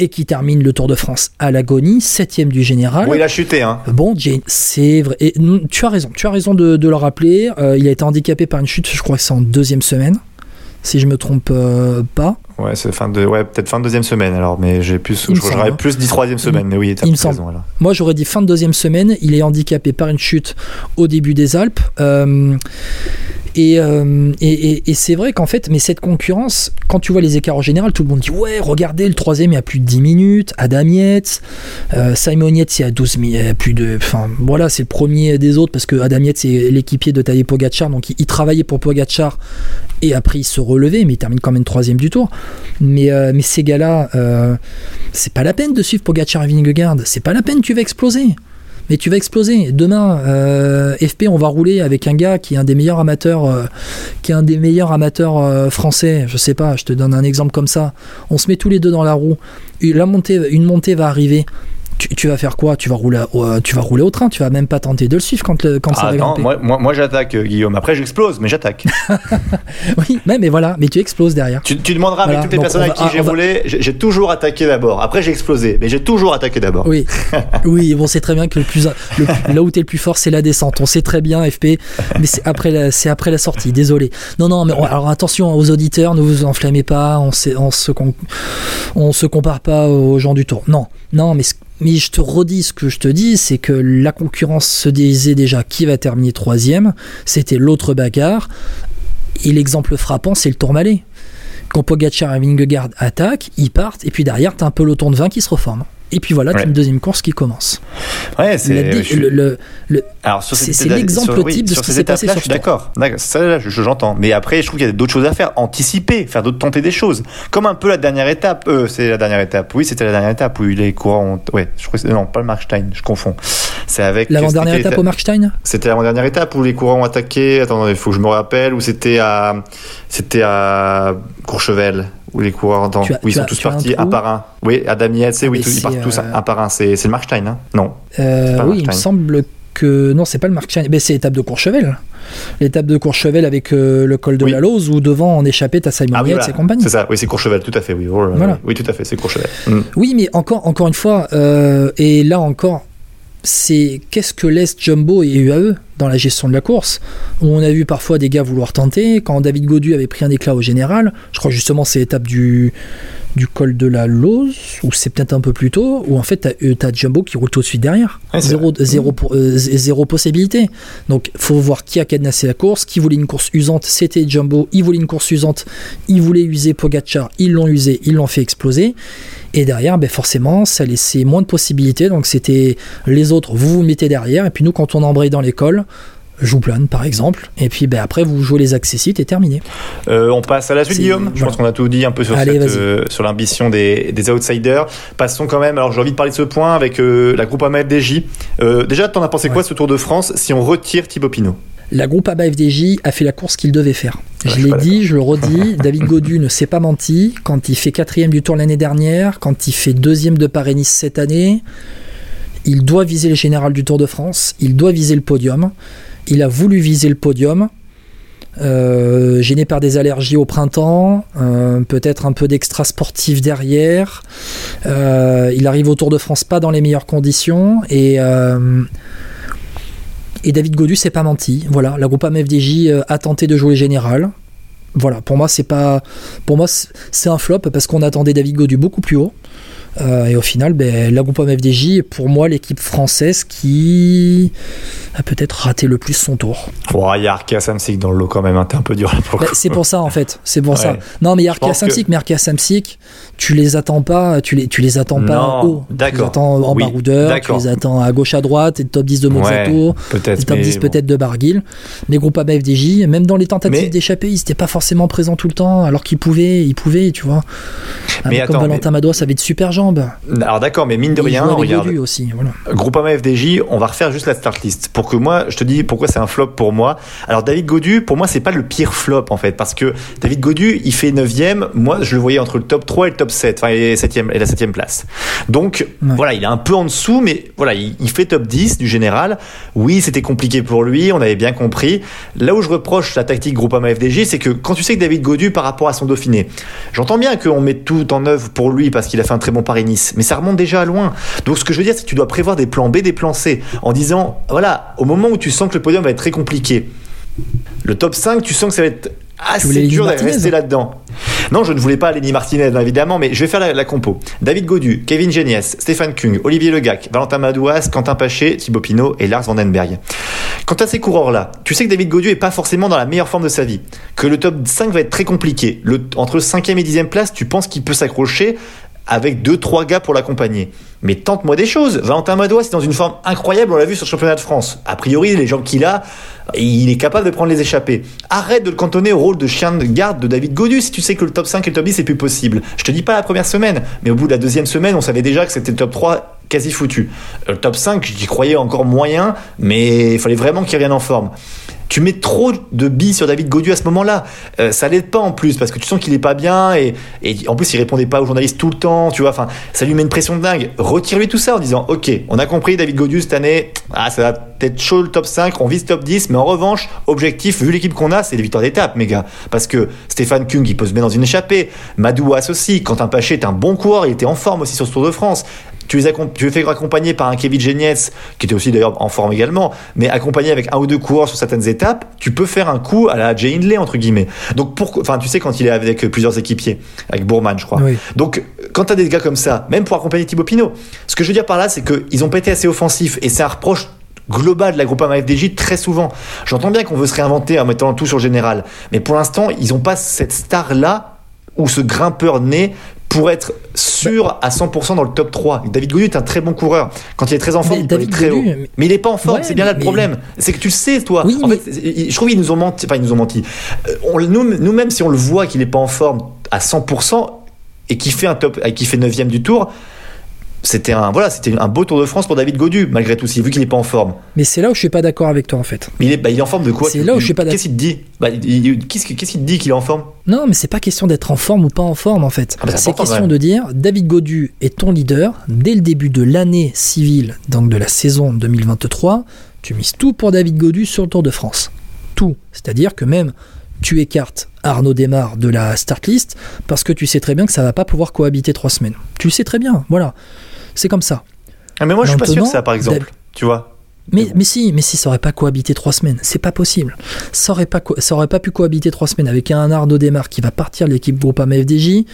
et qui termine le Tour de France à l'agonie, septième du général. bon, il a chuté, hein. Bon, Jane, c'est vrai. Et mm, tu as raison, tu as raison de, de le rappeler. Euh, il a été handicapé par une chute, je crois que c'est en deuxième semaine, si je me trompe euh, pas. Ouais, c'est fin de, ouais, peut-être fin de deuxième semaine alors, mais j'ai plus, j'aurais plus dit troisième semaine, mais oui, Il me plus raison, semble. Moi, j'aurais dit fin de deuxième semaine. Il est handicapé par une chute au début des Alpes. Euh, et, euh, et, c'est vrai qu'en fait, mais cette concurrence, quand tu vois les écarts en général, tout le monde dit Ouais, regardez, le troisième, il y a plus de 10 minutes. Adam Yates, euh, Simon Yates, il y a 12 minutes. Plus de, enfin, voilà, c'est le premier des autres parce que Adam Yates, c'est l'équipier de Tadej Pogacar. Donc, il, il travaillait pour Pogacar et après, il se relevait, mais il termine quand même troisième du tour. Mais, euh, ces gars-là, c'est pas la peine de suivre Pogacar et Vingegaard. C'est pas la peine, tu vas exploser. Mais tu vas exploser. Demain, euh, FP, on va rouler avec un gars qui est un des meilleurs amateurs, euh, euh, français. Je sais pas, je te donne un exemple comme ça. On se met tous les deux dans la roue. Montée, une montée va arriver. Tu, tu vas faire quoi? Tu vas rouler, au- euh, tu vas rouler au train. Tu vas même pas tenter de le suivre quand, le, quand ça Ah va non, moi, moi, moi j'attaque, euh, Guillaume. Après, j'explose, mais j'attaque. <laughs> Oui, mais, mais voilà. Mais tu exploses derrière. Tu, tu demanderas Voilà, avec toutes les donc personnes on avec qui j'ai on va- roulé, j'ai j'ai toujours attaqué d'abord. Après, j'ai explosé, mais j'ai toujours attaqué d'abord. Oui, <laughs> oui, bon, c'est très bien que le plus, le- là où t'es le plus fort, c'est la descente. On sait très bien, FP, mais c'est après la, après la sortie. Désolé. Non, non, mais alors attention aux auditeurs, ne vous enflammez pas. On, sait- on se, on se compare pas aux gens du tour. Non, non, mais ce- mais je te redis ce que je te dis, c'est que la concurrence se disait déjà qui va terminer troisième. C'était l'autre bagarre. Et l'exemple frappant, c'est le Tourmalet. Quand Pogacar et Vingegaard attaquent, ils partent, et puis derrière, t'as un peloton de 20 qui se reforme. Et puis voilà, t'as Ouais. une deuxième course qui commence. Ouais, c'est. Suis- le- le- le- l'exemple oui, type de ce qui s'est passé étapes-là, sur Je suis d'accord, ça là, je- je- j'entends. Mais après, je trouve qu'il y a d'autres choses à faire. Anticiper, faire d'autres, tenter des choses. Comme un peu la dernière étape. Euh, c'est la dernière étape. Oui, c'était la dernière étape où les courants. Ont... Ouais, je crois non, pas le Markstein. Je confonds. C'est avec. l'avant-dernière étape au Markstein? C'était l'avant-dernière étape où les courants ont attaqué. Attends, il faut que je me rappelle. Où c'était à. C'était à Courchevel. Où les coureurs. As- où ils sont as- tous un partis un par un. Oui, Adam Yates, oui, mais tous- ils partent tous un par un. C'est le Markstein, hein Non. Euh, oui, il me semble que. Non, c'est pas le Markstein. Ben, c'est l'étape de Courchevel. L'étape de Courchevel avec euh, le col de Oui. la Lose où devant on échappait à Simon Ah oui, Yates voilà. et compagnie. C'est ça, oui, c'est Courchevel, tout à fait, Voilà. oui. Oui, tout à fait, c'est Courchevel. Mm. Oui, mais encore, encore une fois, euh, et là encore, c'est qu'est-ce que laisse Jumbo et UAE dans la gestion de la course Où on a vu parfois des gars vouloir tenter. Quand David Godu avait pris un éclat au général, je crois justement c'est l'étape du, du col de la Lose, ou c'est peut-être un peu plus tôt, où en fait t'as euh, t'as Jumbo qui roule tout de suite derrière. Ouais, zéro, zéro, euh, zéro possibilité. Donc faut voir qui a cadenassé la course, qui voulait une course usante, c'était Jumbo, il voulait une course usante, il voulait user Pogacar, ils l'ont usé, ils l'ont fait exploser. Et derrière, ben forcément, ça laissait moins de possibilités. Donc c'était les autres, vous vous mettez derrière. Et puis nous, quand on embraye dans l'école, joue plane par exemple. Et puis ben, après, vous jouez les accessites et terminé. Euh, on passe à la suite, Guillaume. Je pense qu'on a tout dit un peu sur, Allez, cette, euh, sur l'ambition des, des outsiders. Passons quand même. Alors, j'ai envie de parler de ce point avec euh, la groupe AMA-FDJ. Euh, déjà, t'en as pensé quoi ce Tour de France si on retire Thibaut Pinot? La groupe ABA FDJ a fait la course qu'il devait faire. Ouais, je l'ai dit, je le redis, <laughs> David Godu ne s'est pas menti. Quand il fait quatrième du tour l'année dernière, quand il fait deuxième de Paris-Nice cette année, il doit viser le général du Tour de France, il doit viser le podium. Il a voulu viser le podium. euh, gêné par des allergies au printemps, euh, peut-être un peu d'extra sportif derrière. Euh, il arrive au Tour de France pas dans les meilleures conditions et David Godu s'est pas menti. Voilà, la groupe FDJ euh, a tenté de jouer général. Voilà, pour moi c'est pas, pour moi c'est un flop parce qu'on attendait David Godu beaucoup plus haut. Euh, et au final, ben, la groupe FDJ est pour moi l'équipe française qui a peut-être raté le plus son tour. Oh, il y a Arkea Samsic dans le lot quand même, hein, t'es un peu dur là pour le Ben, c'est pour ça en fait, c'est pour Ouais. ça. Non mais il y a Arkea pense que- Samsic, mais Arkea Samsic, tu les attends pas, tu les, tu les attends pas Non, haut. Tu les attends en Oui, baroudeur, tu les attends à gauche à droite, et top 10 de Mozato, Ouais, top mais 10 bon. peut-être de Barguil. Mais Groupama FDJ, même dans les tentatives Mais- d'échapper, ils n'étaient pas forcément présents tout le temps, alors qu'ils pouvaient, ils pouvaient, tu vois. Un Mais comme attends, Valentin Madois, ça avait de super jambes. Alors d'accord, mais mine de rien, regarde. Aussi, voilà. Groupama FDJ, on va refaire juste la start list pour que moi, je te dis pourquoi c'est un flop pour moi. Alors David Godu, pour moi, c'est pas le pire flop en fait, parce que David Godu, il fait 9ème, moi je le voyais entre le top 3 et le top 7, enfin et, 7 et la 7 place. Donc Ouais. voilà, il est un peu en dessous, mais voilà, il, il fait top 10 du général. Oui, c'était compliqué pour lui, on avait bien compris. Là où je reproche la tactique Groupama FDJ, c'est que quand tu sais que David Godu par rapport à son Dauphiné, j'entends bien qu'on met tout en œuvre pour lui parce qu'il a fait un très bon Paris-Nice, mais ça remonte déjà à loin. Donc ce que je veux dire, c'est que tu dois prévoir des plans B, des plans C, en disant, voilà, au moment où tu sens que le podium va être très compliqué, le top 5, tu sens que ça va être assez Lenny dur de Martinez rester là-dedans. Non, je ne voulais pas Lenny Martinez, évidemment, mais je vais faire la, la compo. David Godu, Kevin Geniès, Stéphane Kung, Olivier Legac, Valentin Madouas, Quentin Paché, Thibaut Pinot et Lars Vandenberg. Quant à ces coureurs-là, tu sais que David Godu est pas forcément dans la meilleure forme de sa vie, que le top 5 va être très compliqué. Le, entre 5e et 10e place, tu penses qu'il peut s'accrocher? Avec 2-3 gars pour l'accompagner. Mais tente-moi des choses. Valentin Madouas est dans une forme incroyable, on l'a vu sur le championnat de France. A priori, les gens qu'il a, il est capable de prendre les échappées. Arrête de le cantonner au rôle de chien de garde de David Godu si tu sais que le top 5 et le top 10 c'est plus possible. Je te dis pas la première semaine, mais au bout de la deuxième semaine, on savait déjà que c'était le top 3 quasi foutu. Le top 5, j'y croyais encore moyen, mais il fallait vraiment qu'il revienne en forme. Tu mets trop de billes sur David Godu à ce moment-là. Euh, ça l'aide pas en plus parce que tu sens qu'il est pas bien et, en plus il répondait pas aux journalistes tout le temps, tu vois. Enfin, ça lui met une pression de dingue. Retire-lui tout ça en disant Ok, on a compris David Godu cette année, ah, ça va peut-être chaud le top 5, on vise top 10, mais en revanche, objectif, vu l'équipe qu'on a, c'est les victoires d'étape, mes gars. Parce que Stéphane Kung, il peut se mettre dans une échappée. Madouas aussi, Quentin Paché est un bon coureur, il était en forme aussi sur ce Tour de France. Tu les, tu les fais accompagner par un Kevin Genietz, qui était aussi d'ailleurs en forme également, mais accompagné avec un ou deux coureurs sur certaines étapes, tu peux faire un coup à la Jay Hindley, entre guillemets. Donc, pourquoi, enfin, tu sais, quand il est avec plusieurs équipiers, avec Bourman, je crois. Oui. Donc, quand tu as des gars comme ça, même pour accompagner Thibaut Pinot, ce que je veux dire par là, c'est qu'ils ont pas été assez offensifs, et c'est un reproche global de la groupe FDJ très souvent. J'entends bien qu'on veut se réinventer en mettant tout sur le général, mais pour l'instant, ils n'ont pas cette star-là, ou ce grimpeur né, pour être sûr à 100% dans le top 3. David Godu est un très bon coureur. Quand il est très en forme, il peut aller très haut. mais- Mais il est pas en forme, Ouais, c'est bien là le mais- problème. C'est que tu le sais, toi. Oui, en fait, je trouve qu'ils nous ont menti. Enfin, ils nous ont menti. Euh, nous, nous-mêmes, si on le voit qu'il est pas en forme à 100% et qu'il fait un top, et qu'il fait 9 du tour, c'était un, voilà, c'était un beau Tour de France pour David Godu, malgré tout, vu qu'il est pas en forme. Mais c'est là où je suis pas d'accord avec toi en fait. Mais il est, bah, il est en forme de quoi? C'est là où je suis pas d'accord. Qu'est-ce qu'il te dit? Bah, Qu'est-ce qu'il te dit qu'il est en forme? Non, mais c'est pas question d'être en forme ou pas en forme en fait. Ah bah, c'est question ouais. de dire David Godu est ton leader dès le début de l'année civile, donc de la saison 2023. Tu mises tout pour David Godu sur le Tour de France. Tout. C'est-à-dire que même tu écartes Arnaud Desmar de la start list parce que tu sais très bien que ça va pas pouvoir cohabiter trois semaines. Tu le sais très bien, voilà. C'est comme ça. ah, Mais moi, je suis pas sûr que ça, par exemple. Tu vois Mais, Mais si, mais si, ça aurait pas cohabité trois semaines. C'est pas possible. Ça aurait pas, ça aurait pas pu cohabiter trois semaines avec un Arnaud Desmar qui va partir de l'équipe Groupama FDJ.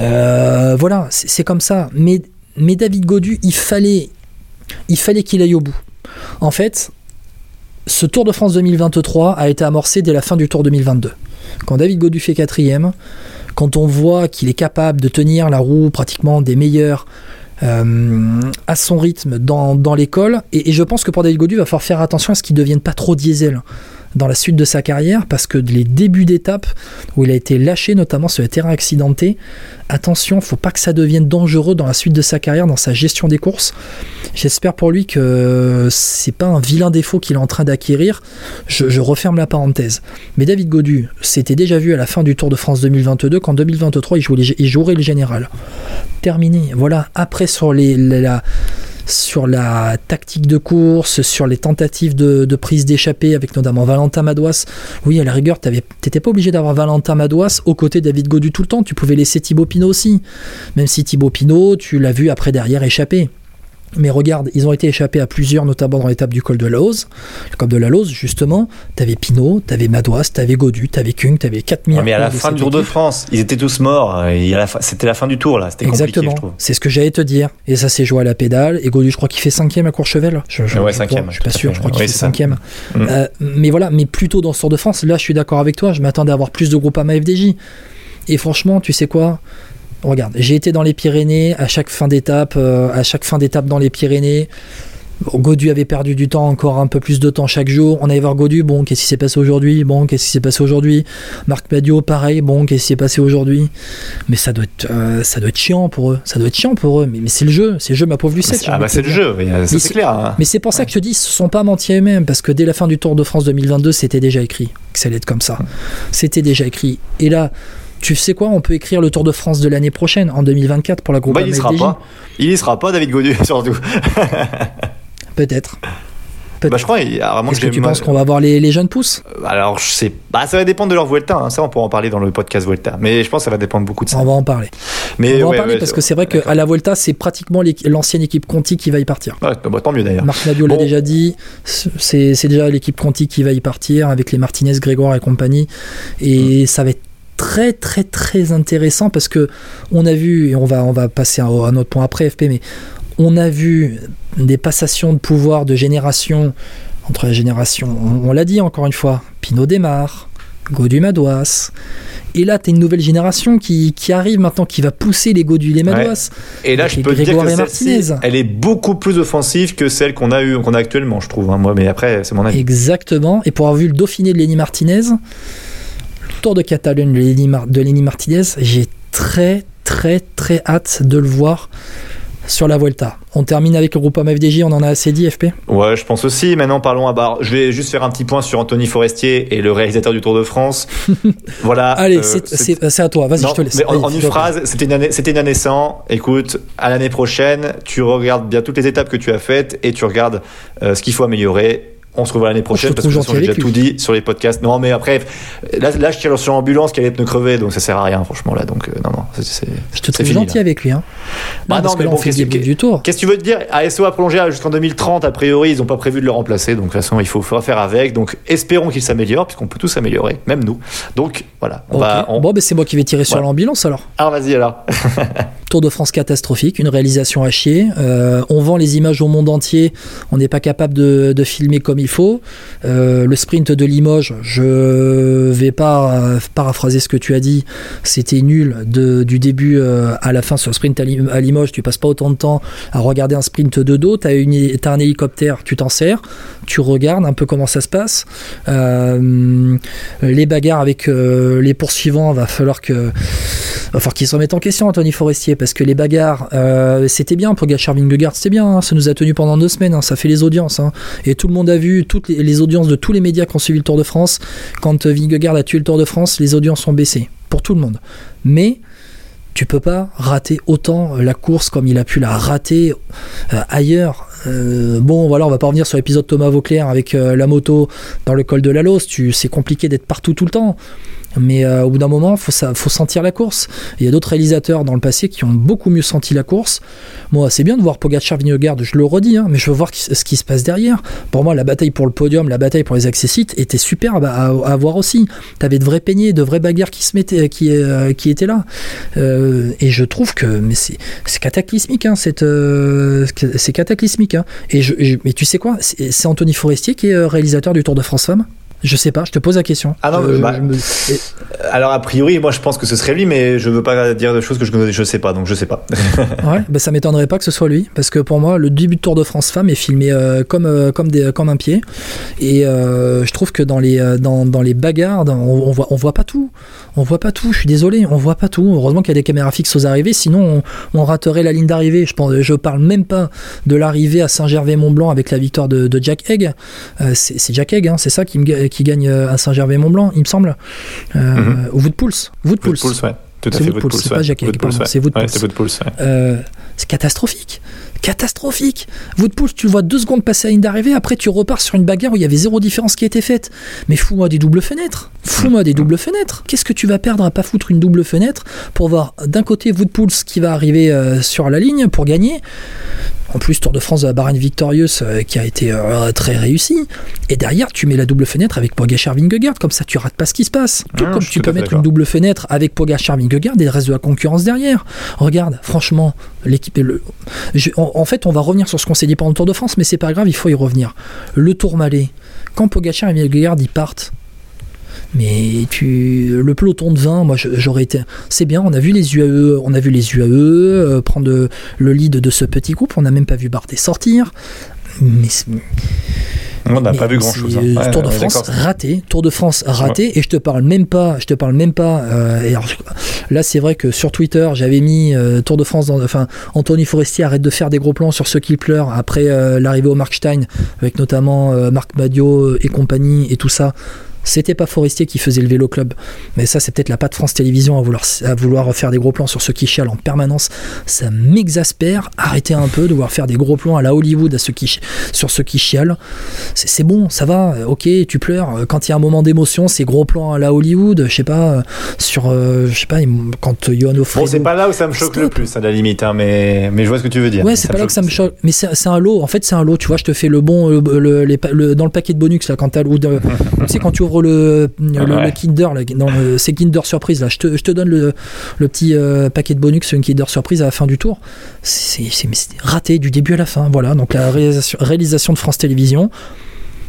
Euh, voilà, c'est c'est comme ça. Mais, mais David Godu, il fallait, il fallait qu'il aille au bout. En fait, ce Tour de France 2023 a été amorcé dès la fin du Tour 2022. Quand David Godu fait quatrième, quand on voit qu'il est capable de tenir la roue pratiquement des meilleurs euh, à son rythme dans, l'école, et, et je pense que pour David Godu, il va falloir faire attention à ce qu'il ne devienne pas trop diesel dans la suite de sa carrière, parce que les débuts d'étape où il a été lâché, notamment sur les terrains accidentés, attention, faut pas que ça devienne dangereux dans la suite de sa carrière, dans sa gestion des courses. J'espère pour lui que c'est pas un vilain défaut qu'il est en train d'acquérir. Je, referme la parenthèse. Mais David Godu, c'était déjà vu à la fin du Tour de France 2022 qu'en 2023 il, jouerait le général. Terminé. Voilà. Après sur les, sur la tactique de course, sur les tentatives de, prise d'échappée avec notamment Valentin Madouas. Oui, à la rigueur, t'étais pas obligé d'avoir Valentin Madouas aux côtés de David Godu tout le temps. Tu pouvais laisser Thibaut Pinot aussi. Même si Thibaut Pinot, tu l'as vu après derrière échapper. Mais regarde, ils ont été échappés à plusieurs, notamment dans l'étape du col de la Lose. Le col de la Lose, justement, t'avais Pinot, t'avais Madouas, t'avais Godu, t'avais Kung, t'avais 4000. mais à la fin du Tour de France, ils étaient tous morts. C'était la fin du tour, là. C'était Exactement. C'est ce que j'allais te dire. Et ça s'est joué à la pédale. Et Godu, je crois qu'il fait cinquième à Courchevel. Je, je, ouais, cinquième. je suis pas sûr, je crois qu'il fait cinquième. Mm. Euh, mais voilà, mais plutôt dans ce Tour de France, là, je suis d'accord avec toi. Je m'attendais à avoir plus de groupes à ma FDJ. Et franchement, tu sais quoi? Regarde, j'ai été dans les Pyrénées à chaque fin d'étape, euh, à chaque fin d'étape dans les Pyrénées. Godu avait perdu du temps, encore un peu plus de temps chaque jour. On allait voir Godu, bon, qu'est-ce qui s'est passé aujourd'hui? Bon, qu'est-ce qui s'est passé aujourd'hui? Marc Madio, pareil, bon, qu'est-ce qui s'est passé aujourd'hui? Mais ça doit, être, euh, ça doit être chiant pour eux. Ça doit être chiant pour eux. Mais, mais c'est le jeu, c'est le jeu, ma pauvre Lucette. Ah, bah c'est le jeu, c'est clair. Hein. Mais c'est pour ça que je te dis, ils se sont pas mentis eux-mêmes, parce que dès la fin du Tour de France 2022, c'était déjà écrit que ça allait être comme ça. C'était déjà écrit. Et là, tu sais quoi, on peut écrire le Tour de France de l'année prochaine, en 2024, pour la groupe bah, il y sera pas. Il y sera pas, David Godu, <laughs> surtout. Peut-être. Bah, je crois, Est-ce que tu penses qu'on va voir les, les, jeunes pousses? Alors, je sais pas, ça va dépendre de leur Vuelta. Hein. Ça, on pourra en parler dans le podcast Vuelta. Mais je pense que ça va dépendre beaucoup de ça. On va en parler. Mais on va en parler parce que c'est vrai qu'à la Vuelta, c'est pratiquement l'ancienne équipe Conti qui va y partir. Ouais, bah, tant mieux d'ailleurs. Marc Nadio l'a déjà dit. C'est déjà l'équipe Conti qui va y partir avec les Martinez, Grégoire et compagnie. Et mm. ça va être très très très intéressant parce que on a vu et on va on va passer à un autre point après FP mais on a vu des passations de pouvoir de génération entre les générations on, l'a dit encore une fois Pinot démarre Godu Madouas et là, tu as une nouvelle génération qui, qui, arrive maintenant, qui va pousser les Godu les Madouas. Et là, je peux dire que elle est beaucoup plus offensive que celle qu'on a eu, qu'on a actuellement, je trouve. Hein, moi, mais après, c'est mon avis. Exactement. Et pour avoir vu le Dauphiné de Lenny Martinez, Tour de Catalogne de Lenny Martinez, j'ai très très très hâte de le voir sur la Vuelta. On termine avec le groupe FDJ, on en a assez dit, FP Ouais, je pense aussi. Maintenant, parlons à barre. Je vais juste faire un petit point sur Anthony Forestier et le réalisateur du Tour de France. <laughs> voilà. Allez, euh, c'est à toi, vas-y, je te laisse. Mais en, une phrase, c'était une, année, une année sans. Écoute, à l'année prochaine, tu regardes bien toutes les étapes que tu as faites et tu regardes euh, ce qu'il faut améliorer on se revoit l'année prochaine parce que j'ai déjà tout dit sur les podcasts. Non, mais après, là, là je tire sur l'ambulance qui allait pneu crever, donc ça sert à rien, franchement, là. Donc, euh, non, non, c'est. Je te trouve gentil avec lui, hein. Bah non, mais bon, qu'est-ce que tu veux te dire ASO a prolongé jusqu'en 2030, a priori, ils n'ont pas prévu de le remplacer, donc de toute façon, il faut, faire avec. Donc, espérons qu'il s'améliore, puisqu'on peut tous s'améliorer, même nous. Donc, voilà. On va, Bon, ben, c'est moi qui vais tirer sur l'ambulance alors. Alors, vas-y, alors. <laughs> Tour de France catastrophique, une réalisation à chier. Euh, on vend les images au monde entier, on n'est pas capable de, filmer comme il faut. Euh, le sprint de Limoges, je vais pas paraphraser ce que tu as dit, c'était nul du début euh, à la fin sur le sprint à, Limoges. Tu passes pas autant de temps à regarder un sprint de dos. Tu as, un hélicoptère, tu t'en sers, tu regardes un peu comment ça se passe. Euh, les bagarres avec les poursuivants, va falloir que va falloir qu'ils se remettent en question, Anthony Forestier, parce que les bagarres, c'était bien pour Gachar Vingegaard, c'était bien, hein. ça nous a tenu pendant deux semaines, hein. ça fait les audiences, hein. et tout le monde a vu, toutes les, audiences de tous les médias qui ont suivi le Tour de France. Quand Vingegaard a tué le Tour de France, les audiences ont baissé pour tout le monde. Mais tu peux pas rater autant la course comme il a pu la rater euh, ailleurs. Euh, bon, voilà, on va pas revenir sur l'épisode Thomas Vauclair avec euh, la moto dans le col de la Lose. C'est compliqué d'être partout tout le temps. Mais euh, au bout d'un moment, faut faut sentir la course. Il y a d'autres réalisateurs dans le passé qui ont beaucoup mieux senti la course. Moi, c'est bien de voir Pogacar, Vingegaard, je le redis, hein, mais je veux voir ce qui se passe derrière. Pour moi, la bataille pour le podium, la bataille pour les accessites était superbe à, voir aussi. T'avais de vrais peignets, de vrais bagarres qui se mettaient, qui, euh, qui étaient là. Euh, et je trouve que, c'est cataclysmique, hein, c'est cataclysmique. Hein. Et, tu sais quoi, c'est Anthony Forestier qui est réalisateur du Tour de France Femmes. Je sais pas, je te pose la question. Ah non, bah, alors a priori, moi je pense que ce serait lui, mais je veux pas dire de choses que je ne sais pas, donc je sais pas. <laughs> ouais, bah ça m'étonnerait pas que ce soit lui, parce que pour moi, le début de Tour de France femme est filmé euh, comme euh, comme des comme un pied, et euh, je trouve que dans les dans, dans les bagarres, on, voit on voit pas tout, on voit pas tout. Je suis désolé, on voit pas tout. Heureusement qu'il y a des caméras fixes aux arrivées, sinon on, raterait la ligne d'arrivée. Je pense, je parle même pas de l'arrivée à Saint-Gervais-Mont-Blanc avec la victoire de, de Jack Egg. c'est Jack Egg, hein, c'est ça qui me qui gagne euh, à Saint-Gervais-Mont-Blanc, il me semble. Euh, mhm. Ou vous de Pouls. Vous de Pouls. ouais. Tout à C'est fait, Woodpulse, Woodpulse, c'est pas ouais. Jacques Woodpulse, pardon, ouais. c'est Woodpulse. Ouais, Woodpulse. Euh, c'est catastrophique. Catastrophique. Woodpulse, tu le vois deux secondes passer à la ligne d'arrivée, après tu repars sur une bagarre où il y avait zéro différence qui était faite. Mais fous-moi des doubles fenêtres. Fous-moi des doubles fenêtres. Qu'est-ce que tu vas perdre à pas foutre une double fenêtre pour voir d'un côté Woodpulse qui va arriver euh, sur la ligne pour gagner. En plus, Tour de France de la Bahreïn Victorious euh, qui a été euh, très réussi. Et derrière, tu mets la double fenêtre avec Pogacar Vingegaard. Comme ça, tu rates pas ce qui se passe. Tout Ah, comme tu peux mettre une double fenêtre avec Pogacar Vingegaard et le reste de la concurrence derrière. Regarde, franchement, l'équipe. Le... je- en, en fait, on va revenir sur ce qu'on s'est dit pendant le Tour de France, mais c'est pas grave, il faut y revenir. Le Tourmalet, quand Pogacar et Vingegaard ils partent. Mais tu, le peloton de 20, moi j'aurais été. C'est bien, on a vu les UAE, on a vu les UAE euh, prendre le, le lead de ce petit groupe. On n'a même pas vu Bardet sortir. Mais On n'a pas vu grand chose. euh, Tour de France raté, Tour de France raté, et je te parle même pas, je te parle même pas. euh, et alors, là, c'est vrai que sur Twitter, j'avais mis euh, Tour de France, dans, enfin Anthony Forestier arrête de faire des gros plans sur ceux qui pleurent après euh, l'arrivée au Markstein, avec notamment Marc Madio et compagnie et tout ça. C'était pas Forestier qui faisait le vélo club, mais ça c'est peut-être la patte France Télévisions à vouloir, à vouloir faire des gros plans sur ceux qui chialent en permanence. Ça m'exaspère. Arrêtez un peu de vouloir faire des gros plans à la Hollywood à ceux qui, sur ceux qui chialent. C'est c'est bon, ça va, euh, ok, tu pleures. Euh, Quand il y a un moment d'émotion, c'est gros plans à la Hollywood, je sais pas, euh, sur, euh, je sais pas, quand Johan Bon, Ofredo... c'est pas là où ça me choque le plus, à la limite, hein, mais, mais je vois ce que tu veux dire. Ouais, c'est pas là que ça me choque. Mais c'est un lot. En fait, c'est un lot. Tu vois, je te fais le bon le, le- les le- dans le paquet de bonus là quand t'as <laughs> tu sais quand tu ouvres le le, Ouais. le Kinder là, dans le- c'est Kinder surprise là. Je te, je te donne le, le petit euh, paquet de bonus, une Kinder surprise à la fin du tour. C'est raté du début à la fin. Voilà. Donc la réalisation, réalisation de France Télévisions,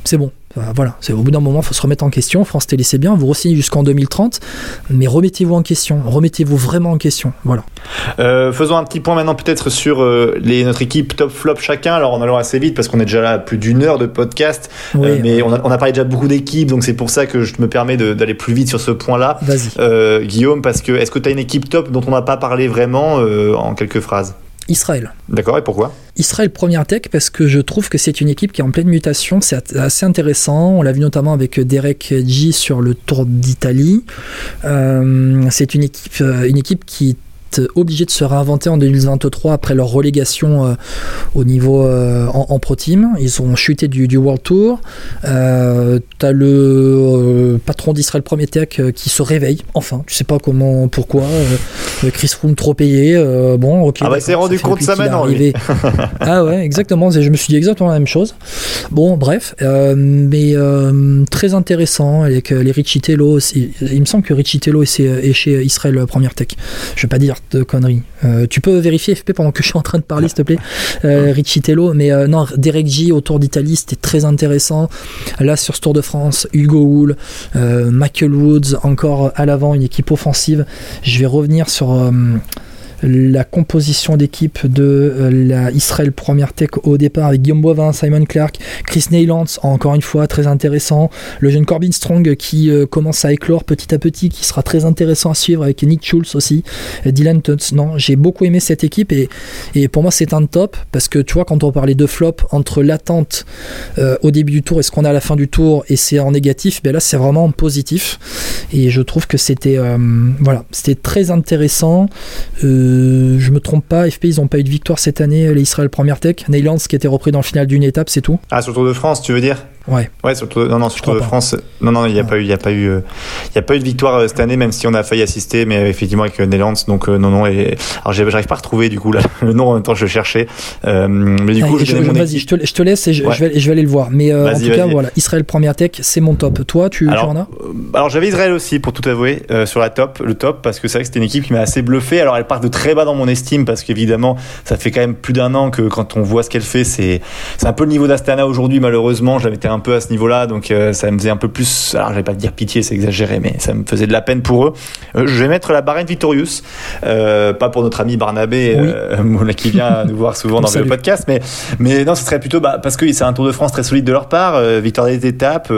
c'est bon. Enfin, Voilà, c'est au bout d'un moment, il faut se remettre en question. France Télé, c'est bien, vous re-signez jusqu'en 2030, mais remettez-vous en question, remettez-vous vraiment en question. Voilà. Euh, faisons un petit point maintenant peut-être sur euh, les, notre équipe top flop chacun. Alors en allant assez vite parce qu'on est déjà là à plus d'une heure de podcast, Oui, Euh, mais on a, on a parlé déjà beaucoup d'équipes, donc c'est pour ça que je me permets d'aller plus vite sur ce point-là. vas-y. Euh, Guillaume, parce que est-ce que tu as une équipe top dont on n'a pas parlé vraiment euh, en quelques phrases? Israël. D'accord, et pourquoi? Israël Première Tech parce que je trouve que c'est une équipe qui est en pleine mutation, c'est assez intéressant. On l'a vu notamment avec Derek G sur le Tour d'Italie. Euh, c'est une équipe, euh, une équipe qui est obligée de se réinventer en 2023 après leur relégation euh, au niveau euh, en, en Pro Team. Ils ont chuté du, du World Tour. Euh, T'as le euh, patron d'Israël Premier Tech qui se réveille, enfin. Tu sais pas comment, pourquoi. Chris Froome trop payé. bon, ok. Ah bah, il s'est rendu compte ça maintenant, ah ouais, exactement. Je me suis dit exactement la même chose. Bon, bref, mais très intéressant avec les Richie Tello. aussi. Il me semble que Richie Tello est, est chez Israël Première Tech. Je vais pas dire de conneries. Euh, tu peux vérifier FP pendant que je suis en train de parler, s'il te plaît. Euh, Richie Tello, mais euh, non, Derek J au Tour d'Italie, c'était très intéressant. Là, sur ce Tour de France, Hugo Hull, euh, Michael Woods, encore à l'avant, une équipe offensive. Je vais revenir sur. La composition d'équipe de euh, la Israël Première Tech au départ avec Guillaume Boivin, Simon Clark, Chris Neylands, encore une fois très intéressant, le jeune Corbin Strong qui euh, commence à éclore petit à petit, qui sera très intéressant à suivre avec Nick Schulz aussi, Dylan Tuntz. Non, j'ai beaucoup aimé cette équipe et, et pour moi c'est un top parce que tu vois quand on parlait de flop entre l'attente euh, au début du tour et ce qu'on a à la fin du tour et c'est en négatif, ben là c'est vraiment en positif et je trouve que c'était voilà, très intéressant. Je me trompe pas, FP ils ont pas eu de victoire cette année, les Israël Première Tech. Neylands qui était repris dans le final d'une étape, c'est tout. Ah, sur le Tour de France, tu veux dire? Ouais. Ouais, sur le Tour de- non, non, sur le Tour de crois pas. France, non, non, il n'y a Ouais. pas eu, il y a pas eu, euh, il y a pas eu de victoire euh, cette année, même si on a failli assister, mais euh, effectivement avec euh, Neylands, donc euh, non, non. Et alors j'arrive pas à retrouver du coup là, <laughs> le nom en même temps je le cherchais, euh, mais du coup Allez, je je- mon Vas-y, je te, je te laisse et je, Ouais. je vais, je vais aller le voir. Mais en tout cas, voilà, Israël Première Tech, c'est mon top. Toi, tu, tu Alors, en as? alors j'avais Israël aussi pour tout avouer sur la top, le top parce que c'est vrai que c'était une équipe qui m'a assez bluffé. Alors elle part de très bas dans mon estime parce qu'évidemment ça fait quand même plus d'un an que quand on voit ce qu'elle fait, c'est c'est un peu le niveau d'Astana aujourd'hui malheureusement. J'avais été un peu à ce niveau-là donc euh, ça me faisait un peu plus. Alors j'allais pas dire pitié, c'est exagéré, mais ça me faisait de la peine pour eux. Euh, je vais mettre la Bahreïn Victorious, euh, pas pour notre ami Barnabé Oui. euh, <laughs> qui vient nous voir souvent dans <laughs> le podcast, mais mais non ce serait plutôt bah, parce que c'est un Tour de France très solide de leur part, euh, victoire des étapes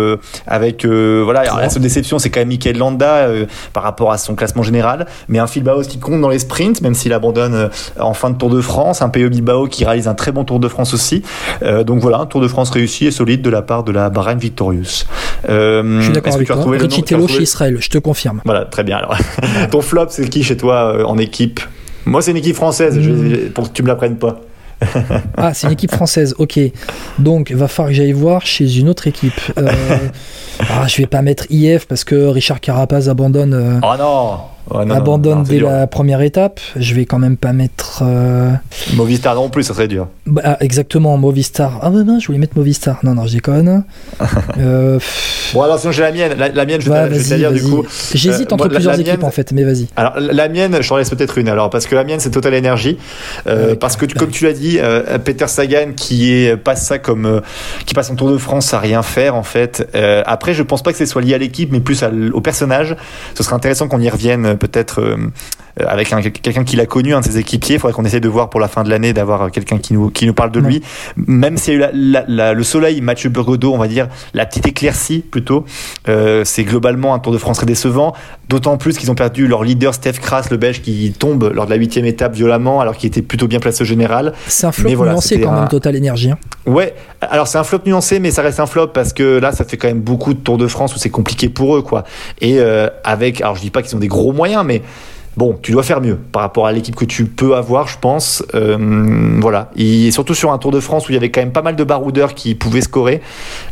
avec voilà alors, la seule déception c'est quand même Michael Landa par rapport à son classement général mais un Phil Baos qui compte dans les sprints même s'il abandonne en fin de Tour de France un PE Bilbao qui réalise un très bon Tour de France aussi donc voilà un Tour de France réussi et solide de la part de la Bahrain Victorious. Euh, Je suis d'accord avec toi. Richie Tello chez Israël, je te confirme. Voilà, très bien. Alors, <laughs> ton flop, c'est qui chez toi euh, en équipe? Moi, c'est une équipe française, je vais- pour que tu me la prennes pas. <laughs> Ah, c'est une équipe française, ok. Donc, va falloir que j'aille voir chez une autre équipe. Euh, <laughs> ah, je vais pas mettre IF parce que Richard Carapaz abandonne, euh, Oh non Non, non, abandonne non, dès dur. la première étape. Je vais quand même pas mettre. euh, Movistar non plus, ça serait dur. bah, ah, exactement, Movistar. Ah, ouais, non, je voulais mettre Movistar. Non, non, je déconne. <laughs> Euh, Bon, alors sinon, j'ai la mienne. La, la mienne, je vais, bah, te- je vais te la vas-y, dire du vas-y. coup. J'hésite Euh, entre moi, plusieurs la équipes mienne- en fait, mais vas-y. Alors la mienne, je t'en laisse peut-être une. Alors parce que la mienne c'est Total Energy, Euh, Ouais, parce que ouais. comme tu l'as dit, euh, Peter Sagan qui est passe ça comme euh, qui passe son Tour de France à rien faire en fait. Euh, après, je pense pas que ce soit lié à l'équipe, mais plus à au personnage. Ce serait intéressant qu'on y revienne peut-être euh, avec un- quelqu'un qui l'a connu, un de ses équipiers. Il faudrait qu'on essaye de voir pour la fin de l'année d'avoir euh, quelqu'un qui nous qui nous parle de Ouais. lui. Même s'il y a eu la- la- la- le soleil, Mathieu Burgodeau, on va dire la petite éclaircie plutôt. Euh, c'est globalement un Tour de France très décevant. D'autant plus qu'ils ont perdu leur leader Steph Kras, le Belge, qui tombe lors de la huitième étape violemment, alors qu'il était plutôt bien placé au général. C'est un flop Mais voilà, nuancé quand un- même, Total Energy. hein. Ouais, alors c'est un flop nuancé, mais ça reste un flop parce que là, ça fait quand même beaucoup de Tours de France où c'est compliqué pour eux, quoi. Et euh, avec, alors je dis pas qu'ils ont des gros moyens, mais bon, tu dois faire mieux par rapport à l'équipe que tu peux avoir, je pense. Euh, voilà, et surtout sur un Tour de France où il y avait quand même pas mal de baroudeurs qui pouvaient scorer.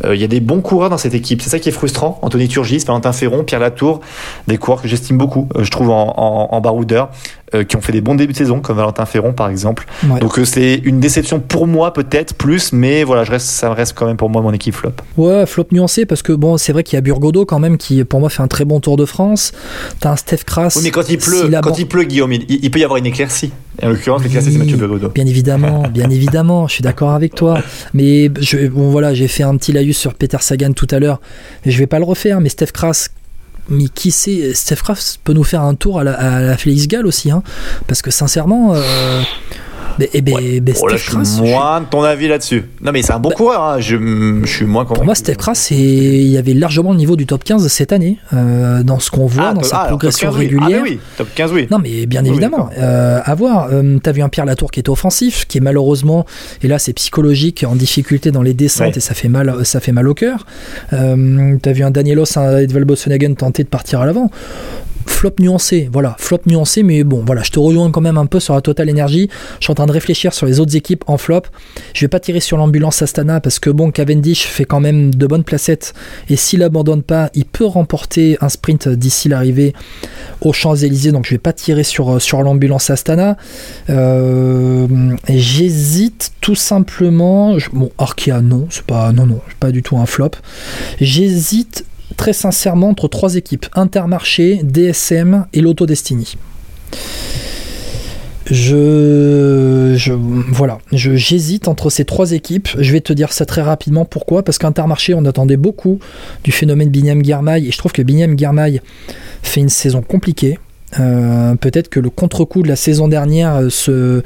Euh, il y a des bons coureurs dans cette équipe, c'est ça qui est frustrant. Anthony Turgis, Valentin Ferron, Pierre Latour, des coureurs que j'estime beaucoup, euh, je trouve en, en, en baroudeur, euh, qui ont fait des bons débuts de saison, comme Valentin Ferron par exemple. Ouais. Donc euh, c'est une déception pour moi peut-être plus, mais voilà, je reste, ça reste quand même pour moi mon équipe flop. Ouais, flop nuancé parce que bon, c'est vrai qu'il y a Burgodo quand même qui pour moi fait un très bon Tour de France. T'as un Steph Kras. Oui, mais quand il pleut, quand il pleut, Guillaume, il, il peut y avoir une éclaircie. Et en l'occurrence, l'éclaircie, c'est Oui, Mathieu Burgodeau. Bien évidemment, <laughs> bien évidemment, je suis d'accord avec toi. Mais je, bon voilà, j'ai fait un petit laïus sur Peter Sagan tout à l'heure. Je vais pas le refaire, mais Steph Kras. Mais qui sait, Steph Kras peut nous faire un tour à la, à la Félix Gall aussi, hein, parce que sincèrement, euh, ben, eh ben, Ouais. ben, Oh là, je Kras, suis moins de ton avis là-dessus. Non, mais c'est un bon Bah, coureur. hein. Je, je suis moins convaincu. Pour moi, Steph Kras, il y avait largement le niveau du top 15 cette année, euh, dans ce qu'on voit, Ah, dans top- sa ah, alors, progression 15, oui. régulière. Ah, mais oui, top 15, oui. Non, mais bien Oui, évidemment, euh, à voir. Euh, T'as vu un Pierre Latour qui est offensif, qui est malheureusement, et là c'est psychologique, en difficulté dans les descentes Ouais. et ça fait mal, ça fait mal au cœur. Euh, T'as vu un Danielos, un Edval Bossenhagen tenter de partir à l'avant. Flop nuancé, voilà, flop nuancé, mais bon, voilà, je te rejoins quand même un peu sur la Total Energy. Je suis en train de réfléchir sur les autres équipes en flop. Je vais pas tirer sur l'ambulance Astana parce que bon, Cavendish fait quand même de bonnes placettes et s'il abandonne pas, il peut remporter un sprint d'ici l'arrivée aux Champs-Élysées, donc je vais pas tirer sur, sur l'ambulance Astana. Euh, J'hésite tout simplement. bon, Arkea, non, c'est pas, non, non, pas du tout un flop. J'hésite très sincèrement entre trois équipes Intermarché, DSM et Lotto Destiny. Je, je voilà, je j'hésite entre ces trois équipes. Je vais te dire ça très rapidement. Pourquoi? Parce qu'Intermarché, on attendait beaucoup du phénomène Binyam Guermail et je trouve que Binyam Guermail fait une saison compliquée. Euh, peut-être que le contre-coup de la saison dernière euh, se, euh,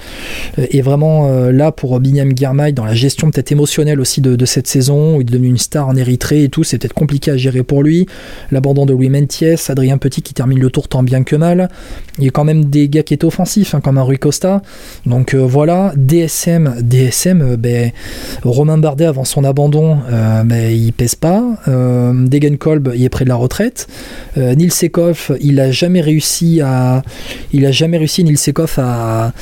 est vraiment là pour Binyam Girmay dans la gestion peut-être émotionnelle aussi de, cette saison où il est devenu une star en Érythrée et tout c'est peut-être compliqué à gérer pour lui. L'abandon de Louis Mentiès Adrien Petit qui termine le tour tant bien que mal. Il y a quand même des gars qui étaient offensifs hein, comme un Rui Costa. Donc voilà DSM DSM ben, Romain Bardet avant son abandon ben, il pèse pas. Euh, Degenkolb il est près de la retraite. Nils Sekov il a jamais réussi il a jamais réussi Nils Sekov à,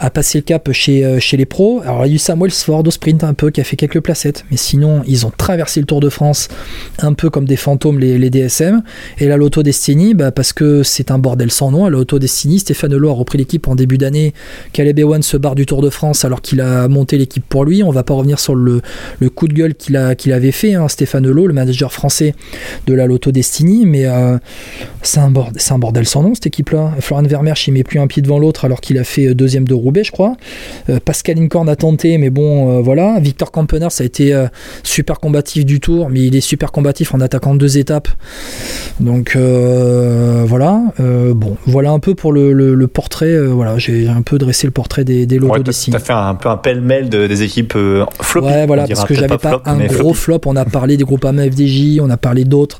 à passer le cap chez, euh, chez les pros. Alors il y a eu Samuel Ford au sprint un peu qui a fait quelques placettes, mais sinon ils ont traversé le Tour de France un peu comme des fantômes les, DSM. Et la Lotto Destiny, bah, parce que c'est un bordel sans nom, la Lotto Destiny, Stéphane Lelot a repris l'équipe en début d'année. Caleb Ewan se barre du Tour de France alors qu'il a monté l'équipe pour lui. On va pas revenir sur le, coup de gueule qu'il avait fait, hein, Stéphane Lelot, le manager français de la Lotto Destiny, mais euh, c'est un, bordel, sans nom équipe-là. Florian Vermeersch, il met plus un pied devant l'autre alors qu'il a fait euh, deuxième de Roubaix, je crois. Euh, Pascal Incorn a tenté, mais bon, euh, voilà. Victor Campener, ça a été euh, super combatif du tour, mais il est super combatif en attaquant deux étapes. Donc voilà. Bon, voilà un peu pour le, le- le portrait. voilà, j'ai un peu dressé le portrait des, des logos Ouais, signes. t'as fait un peu un pêle-mêle de- des équipes floppy. Ouais, voilà, parce que j'avais pas, flop, un gros flop. On a parlé des groupes FDJ, on a parlé d'autres.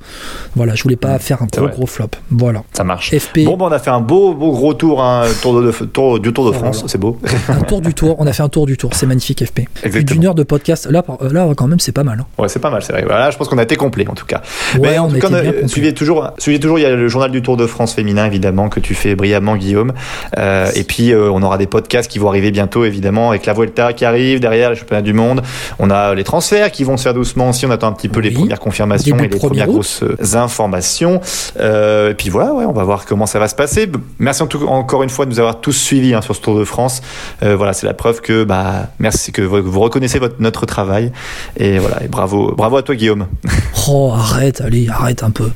Voilà, je voulais pas faire un gros gros flop. Voilà. Ça marche. FP. Bon, bah, on a fait un beau, beau gros tour, hein, tour de, tour- du Tour de Oh France. c'est beau. un tour du tour. On a fait un tour du tour. C'est magnifique, FP. Plus d'une heure de podcast. Là, là, quand même, c'est pas mal. Hein. Ouais, c'est pas mal, c'est vrai. Voilà, je pense qu'on a été complet en tout cas. Ouais, Mais en tout cas, suivez toujours, suivez toujours. Il y a le journal du Tour de France féminin, évidemment, que tu fais brillamment, Guillaume. Euh, et puis, euh, on aura des podcasts qui vont arriver bientôt, évidemment, avec la Vuelta qui arrive derrière les championnats du monde. On a les transferts qui vont se faire doucement aussi. On attend un petit peu les premières confirmations et les premières grosses euh, informations. Euh, et puis voilà, ouais, on va voir comment ça va se passer. Merci encore une fois de nous avoir tous suivis hein, sur ce Tour de France. Euh, voilà, c'est la preuve que bah merci que vous, reconnaissez notre travail et voilà et bravo bravo à toi Guillaume. <laughs> Oh arrête, allez arrête un peu.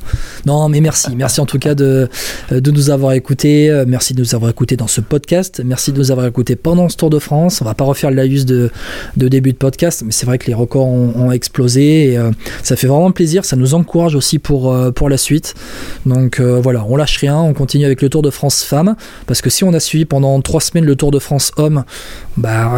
Non mais merci, merci en tout cas de de nous avoir écoutés. Merci de nous avoir écoutés dans ce podcast. Merci de nous avoir écoutés pendant ce Tour de France. On va pas refaire le laïus de de début de podcast, mais c'est vrai que les records ont, explosé et euh, ça fait vraiment plaisir. Ça nous encourage aussi pour pour la suite. Donc voilà, on lâche rien, on continue avec le Tour de France femmes parce que si on a suivi pendant trois semaines le Tour de France homme, bah,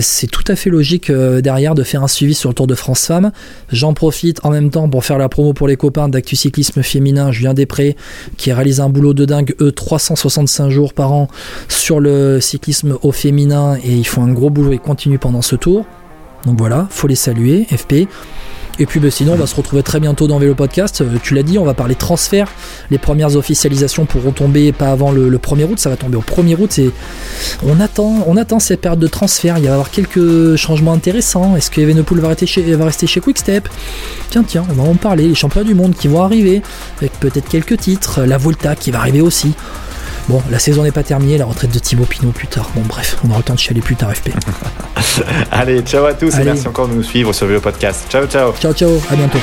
c'est tout à fait logique euh, derrière de faire un suivi sur le Tour de France femmes. J'en profite en même temps pour faire la promo pour les copains d'Actu Cyclisme Féminin, Julien Després, qui réalise un boulot de dingue, eux, 365 jours par an sur le cyclisme au féminin et ils font un gros boulot et continuent pendant ce tour. Donc voilà, faut les saluer, FP. Et puis bah, sinon, on va se retrouver très bientôt dans Vélo Podcast. Euh, tu l'as dit, on va parler transfert. Les premières officialisations pourront tomber pas avant le, 1er août. Ça va tomber au 1er août. Et on attend, on attend cette période de transfert. Il va y avoir quelques changements intéressants. Est-ce que Evenepoel va rester chez, va rester chez Quickstep? Tiens, tiens, on va en parler. Les champions du monde qui vont arriver avec peut-être quelques titres. La Volta qui va arriver aussi. Bon, la saison n'est pas terminée, la retraite de Thibaut Pinot plus tard. Bon, bref, on aura le temps de chialer plus tard, FP. <laughs> Allez, ciao à tous et merci encore de nous suivre sur le Podcast. Ciao, ciao. Ciao, ciao, à bientôt.